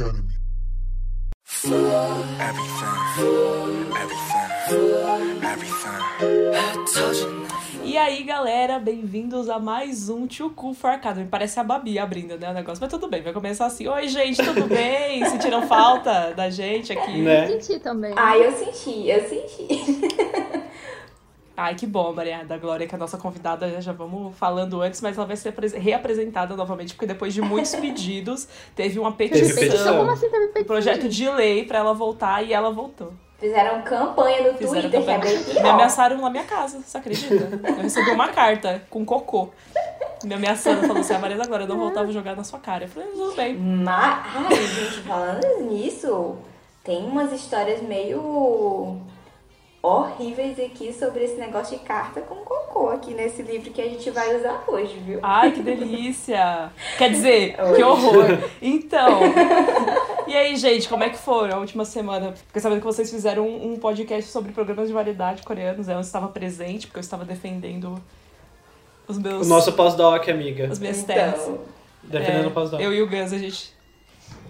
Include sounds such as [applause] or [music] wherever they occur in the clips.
Academy. E aí, galera, bem-vindos a mais um Tio Cool for Academy. Parece a Babi abrindo, né, o negócio, mas tudo bem, vai começar assim. Oi, gente, tudo bem? [laughs] Sentiram falta da gente aqui? Né? Eu senti também. Ah, eu senti, eu senti. [laughs] Ai, que bom, Maria da Glória, que é a nossa convidada, já vamos falando antes, mas ela vai ser apres- reapresentada novamente, porque depois de muitos [laughs] pedidos, teve uma Teve petição, petição. Como assim teve petição? um projeto de lei pra ela voltar e ela voltou. Fizeram campanha no Fizeram Twitter, que é campanha. bem Me pior. ameaçaram na minha casa, você acredita? Eu recebi uma carta com cocô. Me ameaçando, falou assim, a Maria da Glória, eu não voltava a jogar na sua cara. Eu falei, tudo bem. Mas, ai, gente, falando nisso, tem umas histórias meio horríveis aqui sobre esse negócio de carta com cocô aqui nesse livro que a gente vai usar hoje, viu? Ai, que delícia! Quer dizer, Oi. [laughs] que horror! Então, e aí, gente, como é que foi a última semana? Fiquei sabendo que vocês fizeram um, um podcast sobre programas de variedade coreanos. Eu estava presente, porque eu estava defendendo os meus... O nosso pós-doc, amiga. As minhas teses. Então, Defendendo É, o pós-doc. Eu e o Gus, a gente.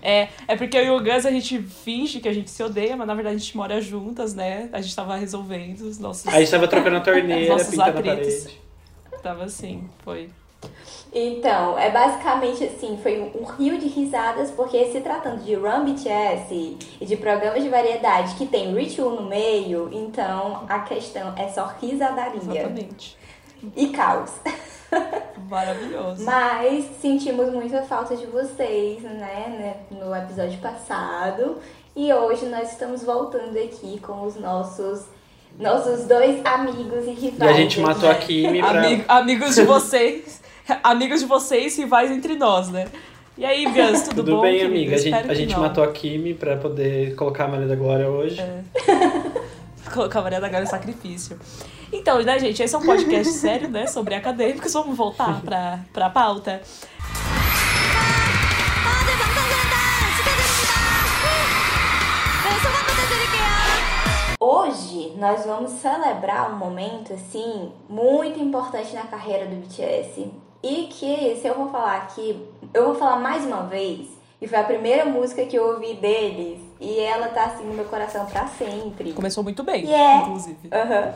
É, é porque eu e o Gus a gente finge que a gente se odeia, mas na verdade a gente mora juntas, né? A gente tava resolvendo os nossos. A gente tava trocando a torneira, [laughs] Nossos pintando a atritos. parede. Tava assim, foi. então, é basicamente assim, foi um, rio de risadas, porque se tratando de Run BTS e de programas de variedade que tem ritual no meio, então a questão é só risadaria Exatamente. e caos. [laughs] Maravilhoso. Mas sentimos muita falta de vocês, né, né, no episódio passado. E hoje nós estamos voltando aqui com os nossos nossos dois amigos e E rivais. a gente matou a aqui. Kimi pra... Ami- amigos de vocês. amigos de vocês, rivais entre nós, né? E aí, Gus, tudo, Tudo bom? bem, querido? amiga? A gente, a gente matou a Kimi pra poder colocar a Maria da Glória hoje. É. [laughs] Cavaleiro da Galha Sacrifício. Então, né, gente, esse é um podcast [laughs] sério, né, sobre acadêmicos. Vamos voltar pra, pra pauta. Hoje nós vamos celebrar um momento assim muito importante na carreira do BTS e que se eu vou falar aqui, eu vou falar mais uma vez e foi a primeira música que eu ouvi deles, e ela tá assim no meu coração pra sempre. Começou muito bem, Yeah. inclusive. Aham.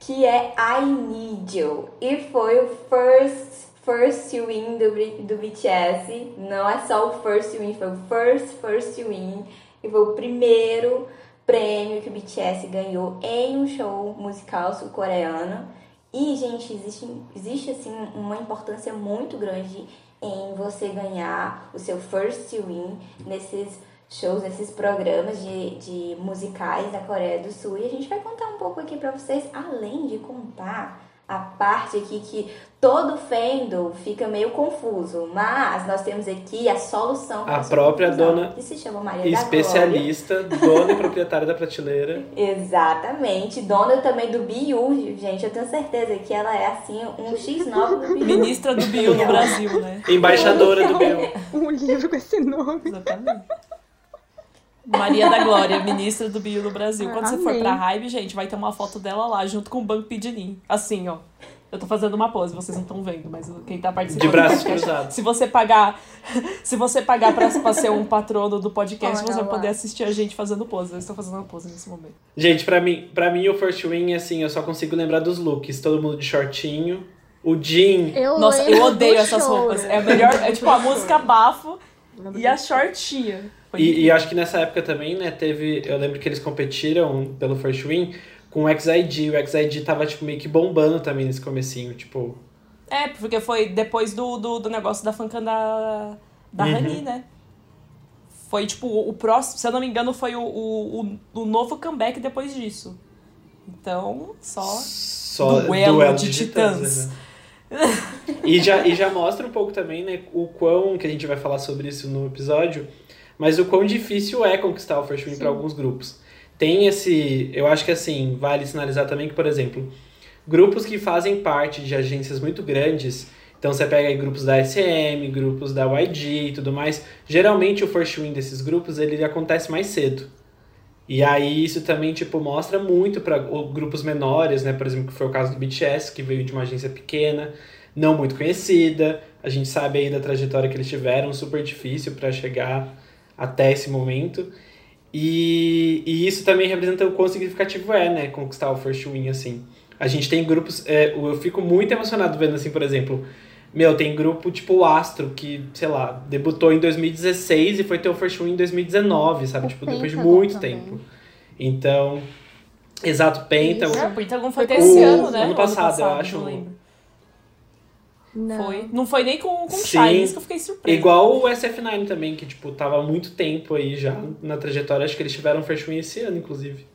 Que é I Need You. E foi o first, first win do, do BTS. Não é só o first win, foi o first, first win. E foi o primeiro prêmio que o BTS ganhou em um show musical sul-coreano. E, gente, existe, existe assim uma importância muito grande em você ganhar o seu first win nesses shows, nesses programas de, de musicais da Coreia do Sul. E a gente vai contar um pouco aqui pra vocês, além de contar a parte aqui que todo fandom fica meio confuso. Mas nós temos aqui a solução A própria confusão, dona que se chama Maria da Glória. Especialista, dona e proprietária da prateleira. [laughs] Exatamente. Dona também do BU, gente. Eu tenho certeza que ela é assim, um X9 do BU. Ministra do Bio no Brasil, né? Embaixadora do Bill. Um livro com esse nome. Exatamente. Maria da Glória, ministra do Bio no Brasil. Quando você for pra Hybe, gente, vai ter uma foto dela lá, junto com o Banco Pidinim. Assim, ó. Eu tô fazendo uma pose, vocês não estão vendo, mas quem tá participando De braços cruzados. Se você pagar, se você pagar pra, pra ser um patrono do podcast, Olha você vai poder assistir a gente fazendo pose. Eu estou fazendo uma pose nesse momento. Gente, pra mim, pra mim o First Win, assim, eu só consigo lembrar dos looks. Todo mundo de shortinho. O Jean. Eu Nossa, eu odeio essas choro. roupas. É a melhor, é tipo a música bafo e a shortinha. E, e acho que nessa época também, né, teve. Eu lembro que eles competiram pelo First Win com o XID. O XID tava, tipo, meio que bombando também nesse comecinho, tipo. É, porque foi depois do, do, do negócio da fancam da, da Uhum. Rani, né? Foi tipo o, o próximo, se eu não me engano, foi o, o, o, novo comeback depois disso. Então, só. Só Duelo de titãs. né? e, já, e já mostra um pouco também, né, o quão, que a gente vai falar sobre isso no episódio, mas o quão difícil é conquistar o First Win para alguns grupos. Tem esse. Eu acho que assim, vale sinalizar também que, por exemplo, grupos que fazem parte de agências muito grandes. Então você pega aí grupos da SM, grupos da YG e tudo mais. Geralmente o first win desses grupos ele acontece mais cedo. E aí isso também tipo mostra muito para grupos menores, né? Por exemplo, que foi o caso do BTS, que veio de uma agência pequena, não muito conhecida. A gente sabe aí da trajetória que eles tiveram, super difícil para chegar até esse momento. E, e isso também representa o quão significativo é, né, conquistar o First Win, assim. A gente tem grupos, é, eu fico muito emocionado vendo, assim, por exemplo, meu, tem grupo tipo o Astro, que, sei lá, debutou em 2016 e foi ter o First Win em 2019, sabe? O tipo, depois de muito também. tempo. Então, exato, Pentagon. É, o Pentagon foi ter esse ano, né? ano O passado, eu acho. Não. Foi. Não foi nem com, com Sim. Shine, isso que eu fiquei surpresa. Igual o SF9 também, que, tipo, tava há muito tempo aí já na trajetória. Acho que eles tiveram First Win esse ano, inclusive.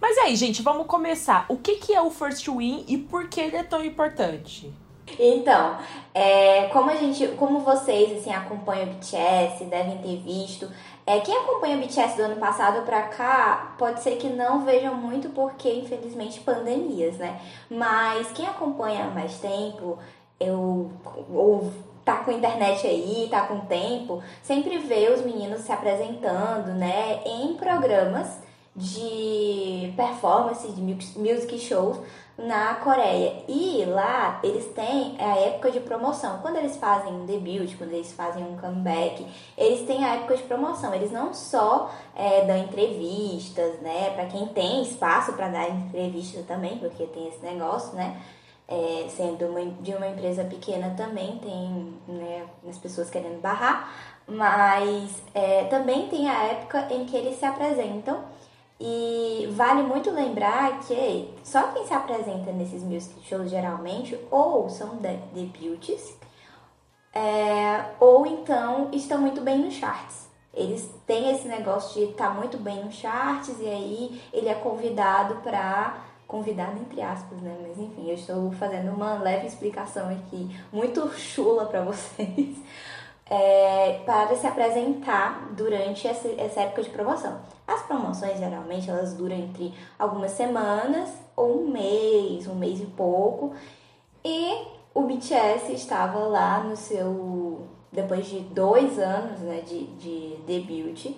Mas aí, gente, vamos começar. O que, que é o First Win e por que ele é tão importante? Então, é, como a gente, como vocês assim acompanham o BTS, devem ter visto, é, quem acompanha o BTS do ano passado pra cá, pode ser que não vejam muito porque infelizmente pandemias, né? Mas quem acompanha há mais tempo, eu ou tá com internet aí, tá com tempo, sempre vê os meninos se apresentando, né, em programas de performance, de mu- music shows na Coreia. E lá eles têm a época de promoção. Quando eles fazem um debut, quando eles fazem um comeback, eles têm a época de promoção. Eles não só é, dão entrevistas, né? Pra quem tem espaço para dar entrevista também, porque tem esse negócio, né? É, sendo uma, de uma empresa pequena também tem né, as pessoas querendo barrar, mas é, também tem a época em que eles se apresentam e vale muito lembrar que só quem se apresenta nesses music shows geralmente ou são de é, ou então estão muito bem nos charts. Eles têm esse negócio de estar muito bem nos charts e aí ele é convidado para convidado entre aspas, né? Mas enfim, eu estou fazendo uma leve explicação aqui, muito chula para [laughs] vocês, é, para se apresentar durante essa, essa época de promoção. As promoções geralmente elas duram entre algumas semanas ou um mês, um mês e pouco. E o BTS estava lá no seu. Depois de dois anos né, de, de debut,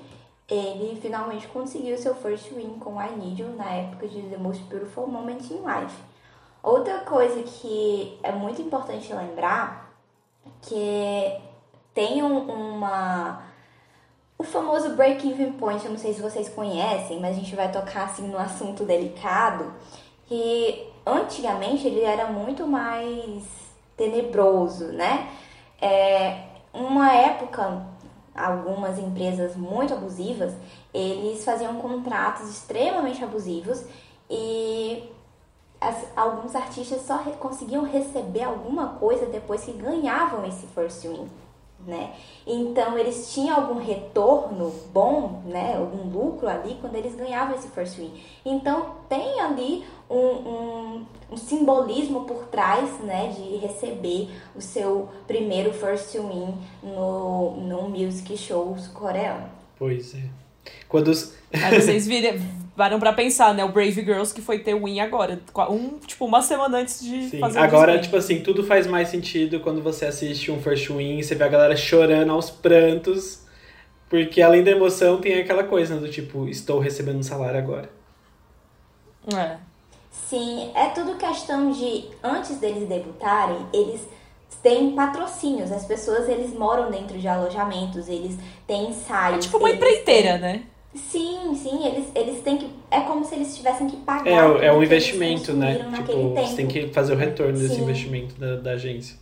ele finalmente conseguiu seu first win com I Need You na época de The Most Beautiful Moment in Life. Outra coisa que é muito importante lembrar que tem um- uma o famoso break-even point, eu não sei se vocês conhecem, mas a gente vai tocar assim no assunto delicado, que antigamente ele era muito mais tenebroso, né? É, uma época, algumas empresas muito abusivas, eles faziam contratos extremamente abusivos e as- alguns artistas só re- conseguiam receber alguma coisa depois que ganhavam esse first win, né? Então eles tinham algum retorno bom, né? Algum lucro ali quando eles ganhavam esse first win. Então tem ali um, um, um simbolismo por trás, né? De receber o seu primeiro first win no, no music shows coreano. Pois é. Quando os... Aí vocês viram, param pra pensar, né? O Brave Girls que foi ter win agora. Um, tipo, uma semana antes de Sim, fazer o agora, tipo assim, tudo faz mais sentido quando você assiste um First Win e você vê a galera chorando aos prantos. Porque além da emoção, tem aquela coisa né, do tipo, estou recebendo um salário agora. É. Sim, é tudo questão de antes deles debutarem, eles têm patrocínios. As pessoas eles moram dentro de alojamentos, eles têm É ensaios. tipo uma empreiteira, têm- né? Sim, sim, eles, eles têm que. É como se eles tivessem que pagar. É, é um investimento, né? Tipo, você tem que fazer o retorno desse Sim. investimento da, da agência.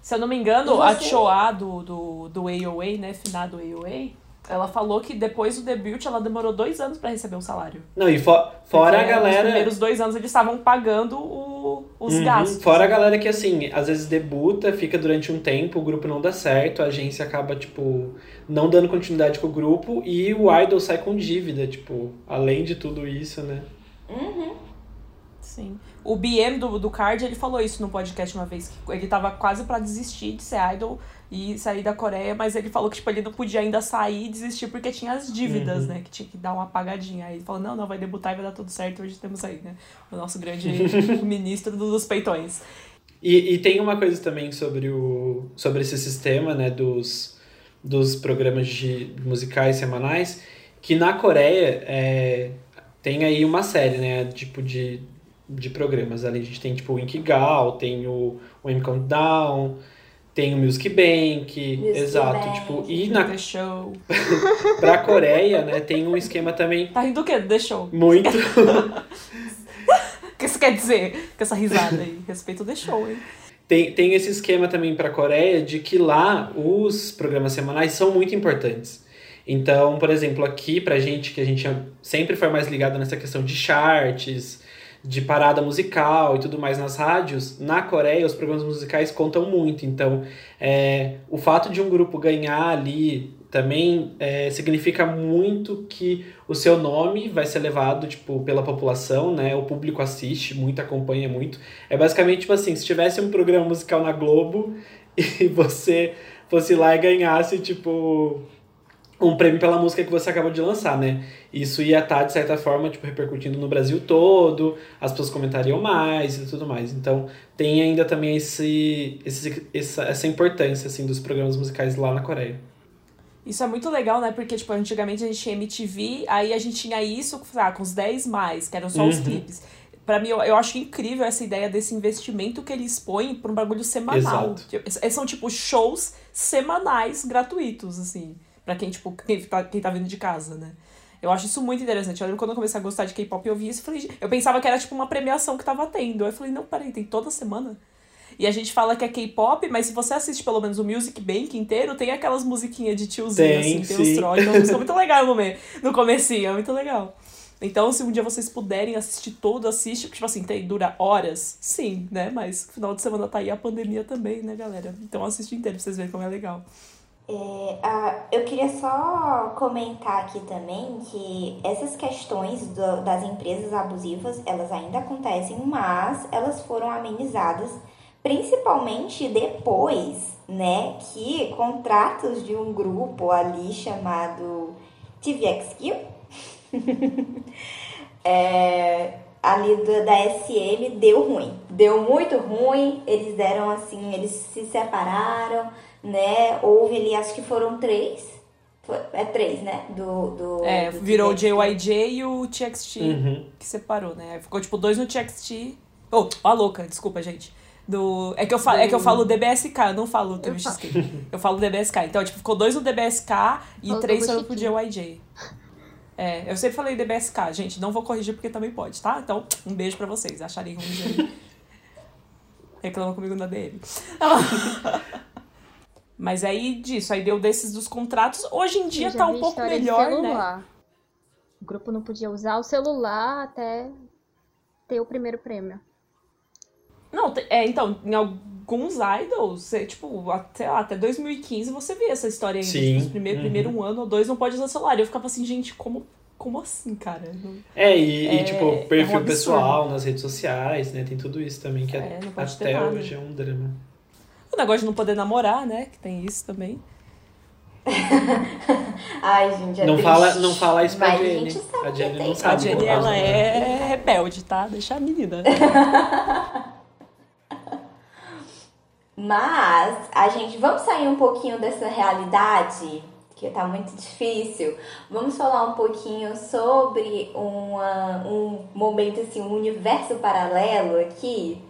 Se eu não me engano, a? Choa do, do, do AOA, né? Finado AOA, ela falou que depois do debut ela demorou dois anos pra receber o salário. Não, e fo- fora a Porque Nos galera. primeiros dois anos eles estavam pagando o- os Uhum, gastos. Fora a galera que, assim, às vezes debuta, fica durante um tempo, o grupo não dá certo, a agência acaba, tipo, não dando continuidade com o grupo e o idol sai com dívida, tipo, além de tudo isso, né? Uhum. Sim. O BM do, do Card, ele falou isso no podcast uma vez, que ele tava quase pra desistir de ser idol e sair da Coreia, mas ele falou que, tipo, ele não podia ainda sair e desistir porque tinha as dívidas, Uhum. né? Que tinha que dar uma apagadinha. Aí ele falou, não, não, vai debutar e vai dar tudo certo, hoje temos aí, né? O nosso grande [laughs] ministro dos peitões. E, e tem uma coisa também sobre, o, sobre esse sistema, né, dos, dos programas de musicais semanais, que na Coreia é, tem aí uma série, né, tipo de, de programas. Ali a gente tem tipo o Inkigal, tem o, o M Countdown, tem o Music Bank, Music exato, Bank. tipo, e na, The Show. [laughs] pra Coreia, né, tem um esquema também Tá rindo do quê? The Show. muito [laughs] O que isso quer dizer com essa risada aí? Respeito o The Show, hein? Tem, tem esse esquema também para a Coreia de que lá os programas semanais são muito importantes. Então, por exemplo, aqui pra gente, que a gente sempre foi mais ligado nessa questão de charts, de parada musical e tudo mais nas rádios, na Coreia os programas musicais contam muito. Então, é, o fato de um grupo ganhar ali também é, significa muito que o seu nome vai ser levado tipo, pela população, né? O público assiste muito, acompanha muito. É basicamente tipo assim, se tivesse um programa musical na Globo [laughs] e você fosse lá e ganhasse, tipo, um prêmio pela música que você acabou de lançar, né? Isso ia estar, de certa forma, tipo, repercutindo no Brasil todo, as pessoas comentariam mais e tudo mais. Então, tem ainda também esse, esse, essa, essa importância, assim, dos programas musicais lá na Coreia. Isso é muito legal, né? Porque, tipo, antigamente a gente tinha MTV, aí a gente tinha isso ah, com os 10 mais, que eram só os Uhum. clipes. Pra mim, eu, eu acho incrível essa ideia desse investimento que eles põem pra um bagulho semanal. Exato. São, tipo, shows semanais gratuitos, assim. Pra quem, tipo, quem tá, quem tá vindo de casa, né? Eu acho isso muito interessante. Eu lembro quando eu comecei a gostar de K-pop, eu vi isso e falei... Eu pensava que era, tipo, uma premiação que tava tendo. Aí eu falei, não, peraí, tem toda semana? E a gente fala que é K-pop, mas se você assiste pelo menos o Music Bank inteiro, tem aquelas musiquinhas de tiozinho, Tem, assim, tem os sim. trolls. Então, isso é muito legal no, me- no comecinho, é muito legal. Então, se um dia vocês puderem assistir todo, assiste. Tipo assim, tem, dura horas, sim, né? Mas final de semana tá aí a pandemia também, né, galera? Então assiste inteiro pra vocês verem como é legal. É, ah, eu queria só comentar aqui também que essas questões do- das empresas abusivas, elas ainda acontecem, mas elas foram amenizadas principalmente depois, né, que contratos de um grupo ali chamado TVXQ, [laughs] é, ali do- da SM deu ruim. Deu muito ruim, eles deram assim, eles se separaram, né? Houve ali, acho que foram três. Foi- é três, né? Do, do, É, do virou o. JYJ e o TXT Uhum. que separou, né? Ficou tipo dois no TXT. Oh, a louca, desculpa, gente. Do... É, que eu falo, é que eu falo DBSK, eu não falo TVXQ. [laughs] Eu falo DBSK. Então, tipo, ficou dois no DBSK e três foram pro. JYJ. É, eu sempre falei DBSK, gente, não vou corrigir porque também pode, tá? Então, um beijo pra vocês. Acharem ruim aí. [laughs] Reclama comigo na DM. [laughs] Mas aí disso, aí deu desses dos contratos. Hoje em dia tá um pouco melhor, né? O grupo não podia usar o celular até ter o primeiro prêmio. Não, é, então, em alguns idols, você, tipo, até, lá, até 2015 você via essa história ainda. Sim, Tipo, os primeiro, uhum. primeiro um ano ou dois não pode usar celular. E eu ficava assim, gente, como, como assim, cara? Não- É, e, e, É- tipo, é um perfil pessoal nas redes sociais, né? Tem tudo isso também, que É, não pode ter até hoje é um drama. O negócio de não poder namorar, né? Que tem isso também. [laughs] Ai, gente, é não, triste. fala, não fala isso pra Mas Jenny. A, gente sabe A Jenny não sabe. a Jenny, ela é rebelde, tá? Deixa a menina. [laughs] Mas a gente vamos sair um pouquinho dessa realidade que tá muito difícil. Vamos falar um pouquinho sobre uma, um momento assim, um universo paralelo aqui.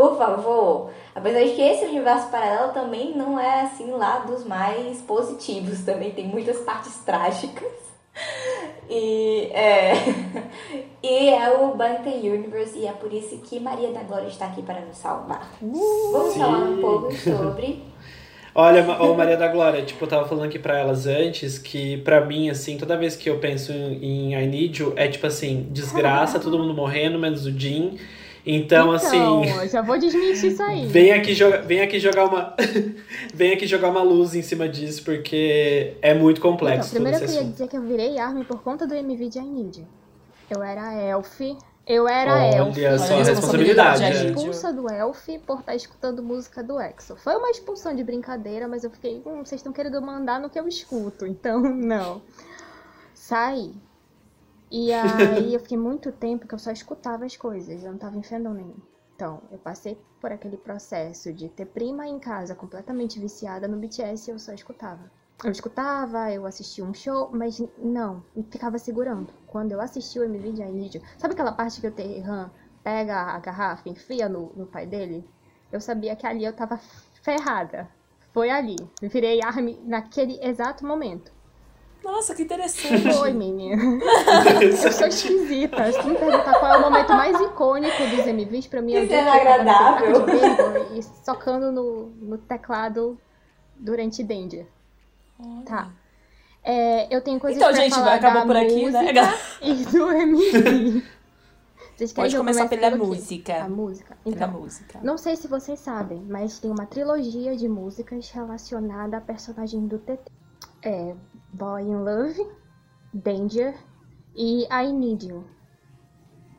Por favor. Apesar de que esse universo paralelo também não é assim lá dos mais positivos, também tem muitas partes trágicas. E é, [laughs] e é o Bantay Universe e é por isso que Maria da Glória está aqui para nos salvar. Vamos Sim. falar um pouco sobre. Olha, ô Maria da Glória, tipo, eu tava falando aqui pra elas antes que, pra mim, assim, toda vez que eu penso em, em I Need You, é tipo assim, desgraça, todo mundo morrendo, menos o Jim. Então, assim, eu já vou desmentir isso aí. [laughs] vem aqui, joga, vem aqui jogar uma. [laughs] vem aqui jogar uma luz em cima disso, porque é muito Então, complexo todo primeiro eu queria assunto. dizer que eu virei ARMY por conta do MV de Need. Eu era Elf. Eu era Olha Elf. só a Olha responsabilidade. gente. expulsa do Elf por estar escutando música do EXO. Foi uma expulsão de brincadeira, mas eu fiquei, hum, vocês estão querendo mandar no que eu escuto, [laughs] então não. Saí. E [laughs] aí eu fiquei muito tempo que eu só escutava as coisas, eu não tava fandom nenhum. Então, eu passei por aquele processo de ter prima em casa completamente viciada no BTS e eu só escutava. Eu escutava, eu assistia um show, mas não, ficava segurando. Quando eu assisti o MV de You, sabe aquela parte que o Terran pega a garrafa, enfia no, no pai dele? Eu sabia que ali eu tava ferrada. Foi ali. Eu virei ARMY naquele exato momento. Nossa, que interessante. Foi, [laughs] menina. Eu sou esquisita. Se tu me perguntar qual é o momento mais icônico dos MVs, pra mim é Que cena que agradável. de e socando no, no teclado durante Danger. Tá. É, eu tenho coisas Então, pra gente, falar vai acabar da por aqui, né? [laughs] E do MV. Vocês querem Pode que começar pela música. A música? Pela Então, música. não sei se vocês sabem, mas tem uma trilogia de músicas relacionada a personagem do TT. É Boy in Love, Danger e I Need You.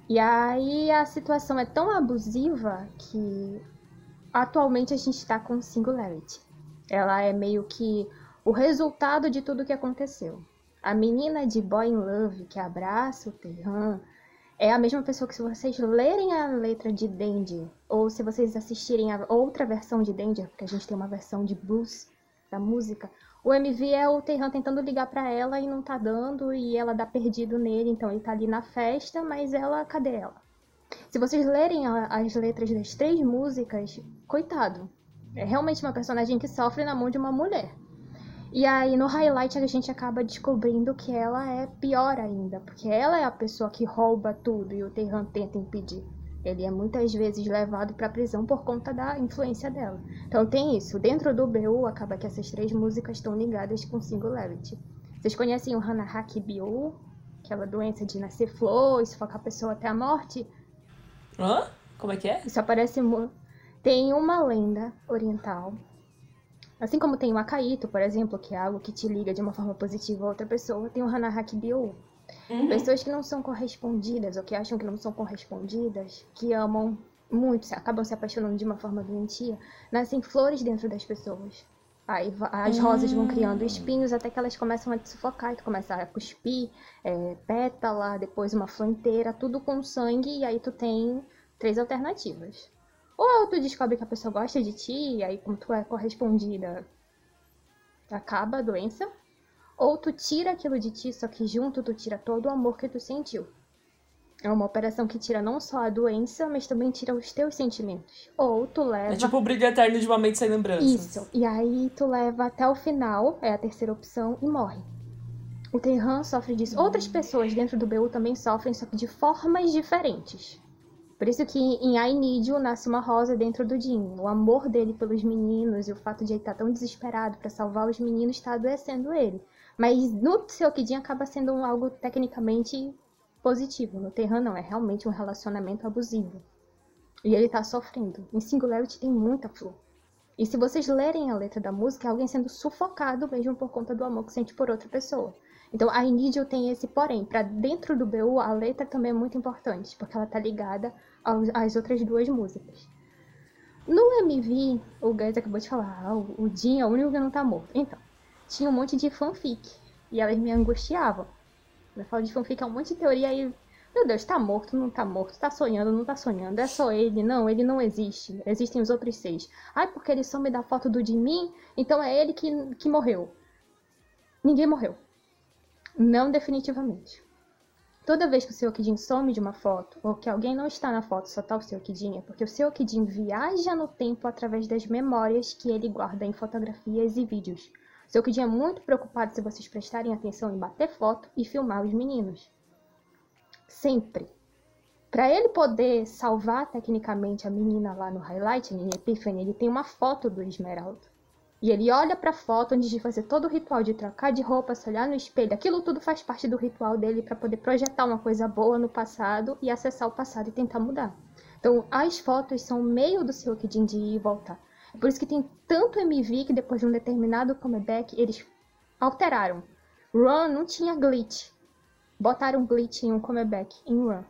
E aí a situação é tão abusiva que atualmente a gente tá com Singularity. Ela é meio que o resultado de tudo que aconteceu. A menina de Boy in Love que abraça o Terran é a mesma pessoa que se vocês lerem a letra de Danger, ou se vocês assistirem a outra versão de Danger, porque a gente tem uma versão de blues da música, o MV é o Terran tentando ligar pra ela e não tá dando, e ela dá perdido nele, então ele tá ali na festa, mas ela, cadê ela? Se vocês lerem a- as letras das três músicas, coitado. É realmente uma personagem que sofre na mão de uma mulher. E aí no highlight a gente acaba descobrindo que ela é pior ainda, porque ela é a pessoa que rouba tudo e o Terran tenta impedir. Ele é muitas vezes levado pra prisão por conta da influência dela. Então tem isso. Dentro do BU acaba que essas três músicas estão ligadas com Singularity. Vocês conhecem o Hanahaki BU? Aquela doença de nascer flor, sufocar a pessoa até a morte? Hã? Como é que é? Isso aparece. Tem uma lenda oriental. Assim como tem o Akaito, por exemplo, que é algo que te liga de uma forma positiva a outra pessoa, tem o Hanahaki Byo. Uhum. Pessoas que não são correspondidas ou que acham que não são correspondidas, que amam muito, acabam se apaixonando de uma forma doentia, nascem flores dentro das pessoas. Aí as rosas vão criando espinhos até que elas começam a te sufocar, e tu começa a cuspir, é, pétala, depois uma flor inteira, tudo com sangue, e aí tu tem três alternativas. Ou tu descobre que a pessoa gosta de ti, e aí como tu é correspondida, acaba a doença. Ou tu tira aquilo de ti, só que junto tu tira todo o amor que tu sentiu. É uma operação que tira não só a doença, mas também tira os teus sentimentos. Ou tu leva. É tipo o brilho eterno de uma mente sem lembranças. Isso. E aí tu leva até o final, é a terceira opção, e morre. O Terran sofre disso. Outras pessoas dentro do BU também sofrem, só que de formas diferentes. Por isso que em You nasce uma rosa dentro do Jin. O amor dele pelos meninos e o fato de ele estar tão desesperado para salvar os meninos está adoecendo ele. Mas no seu Kidin acaba sendo algo tecnicamente positivo. No Terran não, é realmente um relacionamento abusivo. E ele tá sofrendo. Em Singularity tem muita flor. E se vocês lerem a letra da música, é alguém sendo sufocado mesmo por conta do amor que sente por outra pessoa. Então a I Need You tem esse porém. Para dentro do BU, a letra também é muito importante, porque ela tá ligada aos- às outras duas músicas. No MV, o Guys acabou de falar, ah, o Jin é o único que não tá morto. Então, tinha um monte de fanfic. E elas me angustiavam. Eu falo de fanfic, é um monte de teoria aí. Meu Deus, tá morto, não tá morto, tá sonhando, não tá sonhando, é só ele, não, ele não existe, existem os outros seis. Ai, porque ele some da foto do de mim, então é ele que, que morreu. Ninguém morreu. Não definitivamente. Toda vez que o seu Okidin some de uma foto, ou que alguém não está na foto, só tá o seu Okidin, é porque o seu Okidin viaja no tempo através das memórias que ele guarda em fotografias e vídeos. Seu Okidin é muito preocupado se vocês prestarem atenção em bater foto e filmar os meninos. Sempre. Para ele poder salvar tecnicamente a menina lá no highlight, em Epiphany, ele tem uma foto do Esmeralda. E ele olha pra foto antes de fazer todo o ritual de trocar de roupa, se olhar no espelho. Aquilo tudo faz parte do ritual dele para poder projetar uma coisa boa no passado e acessar o passado e tentar mudar. Então, as fotos são o meio do seu Kidin de ir e voltar. Por isso que tem tanto MV que depois de um determinado comeback eles alteraram. Run não tinha glitch. Botaram glitch em um comeback em Run.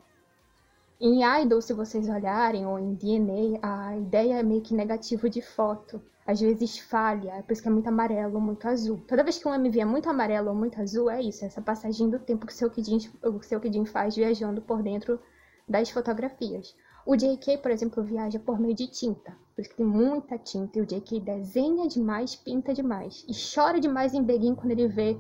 Em Idol, se vocês olharem, ou em DNA, a ideia é meio que negativo de foto. Às vezes falha, é por isso que é muito amarelo ou muito azul. Toda vez que um MV é muito amarelo ou muito azul, é isso, é essa passagem do tempo que o seu o seu Kidin faz viajando por dentro das fotografias. O JK, por exemplo, viaja por meio de tinta. Por isso que tem muita tinta. E o JK desenha demais, pinta demais. E chora demais em Begin quando ele vê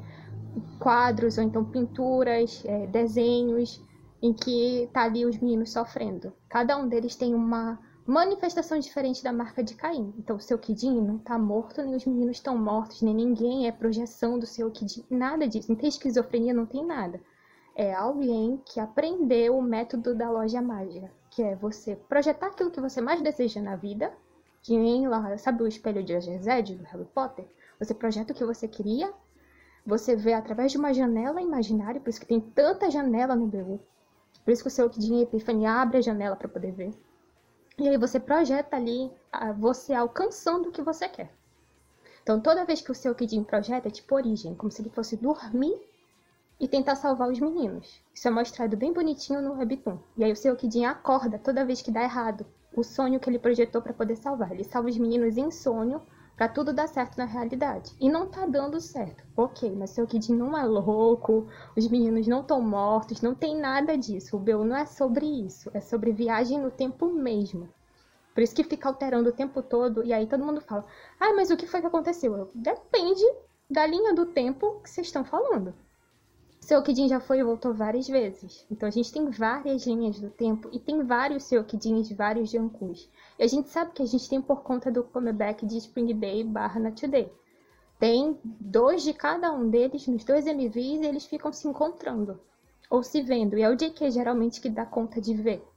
quadros ou então pinturas, é, desenhos em que tá ali os meninos sofrendo. Cada um deles tem uma, manifestação diferente da marca de Caim. Então, o seu Kidin não tá morto, nem os meninos estão mortos, nem ninguém é projeção do seu Kidin. Nada disso. Não tem esquizofrenia, não tem nada. É alguém que aprendeu o método da loja mágica, que é você projetar aquilo que você mais deseja na vida, que nem lá, sabe o espelho de Azezed do Harry Potter? Você projeta o que você queria, você vê através de uma janela imaginária, por isso que tem tanta janela no BU. Por isso que o seu Kidin Epifania abre a janela para poder ver. E aí você projeta ali você alcançando o que você quer. Então toda vez que o seu Kidin projeta é tipo origem, como se ele fosse dormir e tentar salvar os meninos. Isso é mostrado bem bonitinho no Webtoon. E aí o seu Kidin acorda toda vez que dá errado o sonho que ele projetou para poder salvar. Ele salva os meninos em sonho para tudo dar certo na realidade. E não tá dando certo. Ok, mas seu Kid não é louco, os meninos não estão mortos, não tem nada disso. O Beu não é sobre isso, é sobre viagem no tempo mesmo. Por isso que fica alterando o tempo todo, e aí todo mundo fala: Ah, mas o que foi que aconteceu? Eu, Depende da linha do tempo que vocês estão falando. Seokidin já foi e voltou várias vezes. Então a gente tem várias linhas do tempo e tem vários Seokidins de vários Jankus. E a gente sabe que a gente tem por conta do comeback de Spring Day barra Night Day. Tem dois de cada um deles nos dois MVs e eles ficam se encontrando. Ou se vendo. E é o JK geralmente que dá conta de ver.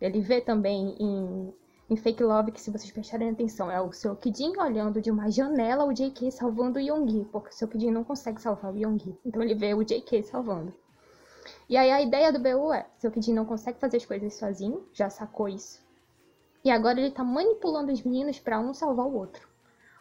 Ele vê também em em Fake Love, que se vocês prestarem atenção, é o seu Kidin olhando de uma janela o JK salvando o Yonggi, porque o seu Kidin não consegue salvar o Yonggi. Então ele vê o JK salvando. E aí a ideia do BU é, seu Kidin não consegue fazer as coisas sozinho, já sacou isso. E agora ele tá manipulando os meninos para um salvar o outro.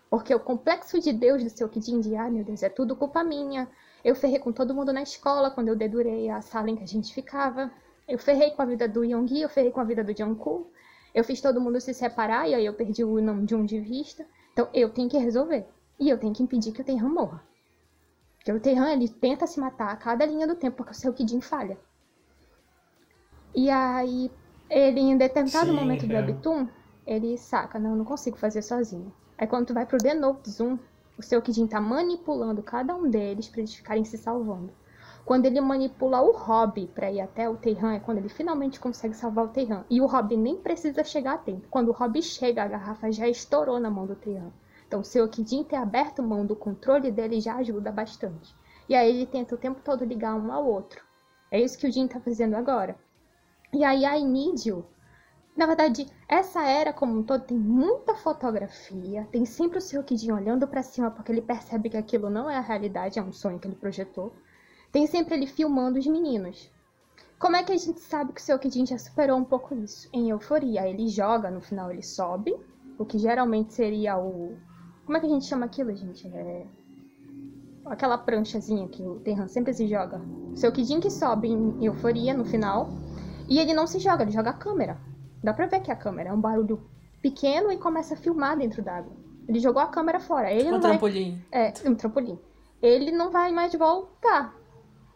Porque o complexo de Deus do seu Kidin de, ah, meu Deus, é tudo culpa minha. Eu ferrei com todo mundo na escola quando eu dedurei a sala em que a gente ficava. Eu ferrei com a vida do Yonggi, eu ferrei com a vida do Jungkook. Eu fiz todo mundo se separar e aí eu perdi o nome de um de vista. Então eu tenho que resolver. E eu tenho que impedir que o Terran morra. Porque o Terran, ele tenta se matar a cada linha do tempo, porque o seu Kidin falha. E aí, ele em determinado Sim, momento do é. Webtoon, ele saca, não, eu não consigo fazer sozinho. Aí quando tu vai pro The Note Zoom, o seu Kidin tá manipulando cada um deles pra eles ficarem se salvando. Quando ele manipula o Rob para ir até o Terran, é quando ele finalmente consegue salvar o Terran. E o Rob nem precisa chegar a tempo. Quando o Rob chega, a garrafa já estourou na mão do Terran. Então, seu Kidin ter aberto mão do controle dele já ajuda bastante. E aí ele tenta o tempo todo ligar um ao outro. É isso que o Jin tá fazendo agora. E aí a You, na verdade, essa era como um todo tem muita fotografia, tem sempre o seu Kidin olhando para cima porque ele percebe que aquilo não é a realidade, é um sonho que ele projetou. Tem sempre ele filmando os meninos. Como é que a gente sabe que o seu Kidin já superou um pouco isso? Em euforia, ele joga, no final ele sobe, o que geralmente seria o. Como é que a gente chama aquilo, gente? É. Aquela pranchazinha que o Terran sempre se joga. O seu Kidin que sobe em euforia no final. E ele não se joga, ele joga a câmera. Dá pra ver que a câmera é um barulho pequeno e começa a filmar dentro d'água. Ele jogou a câmera fora. Ele Um não vai... trampolim. É, um trampolim. Ele não vai mais voltar.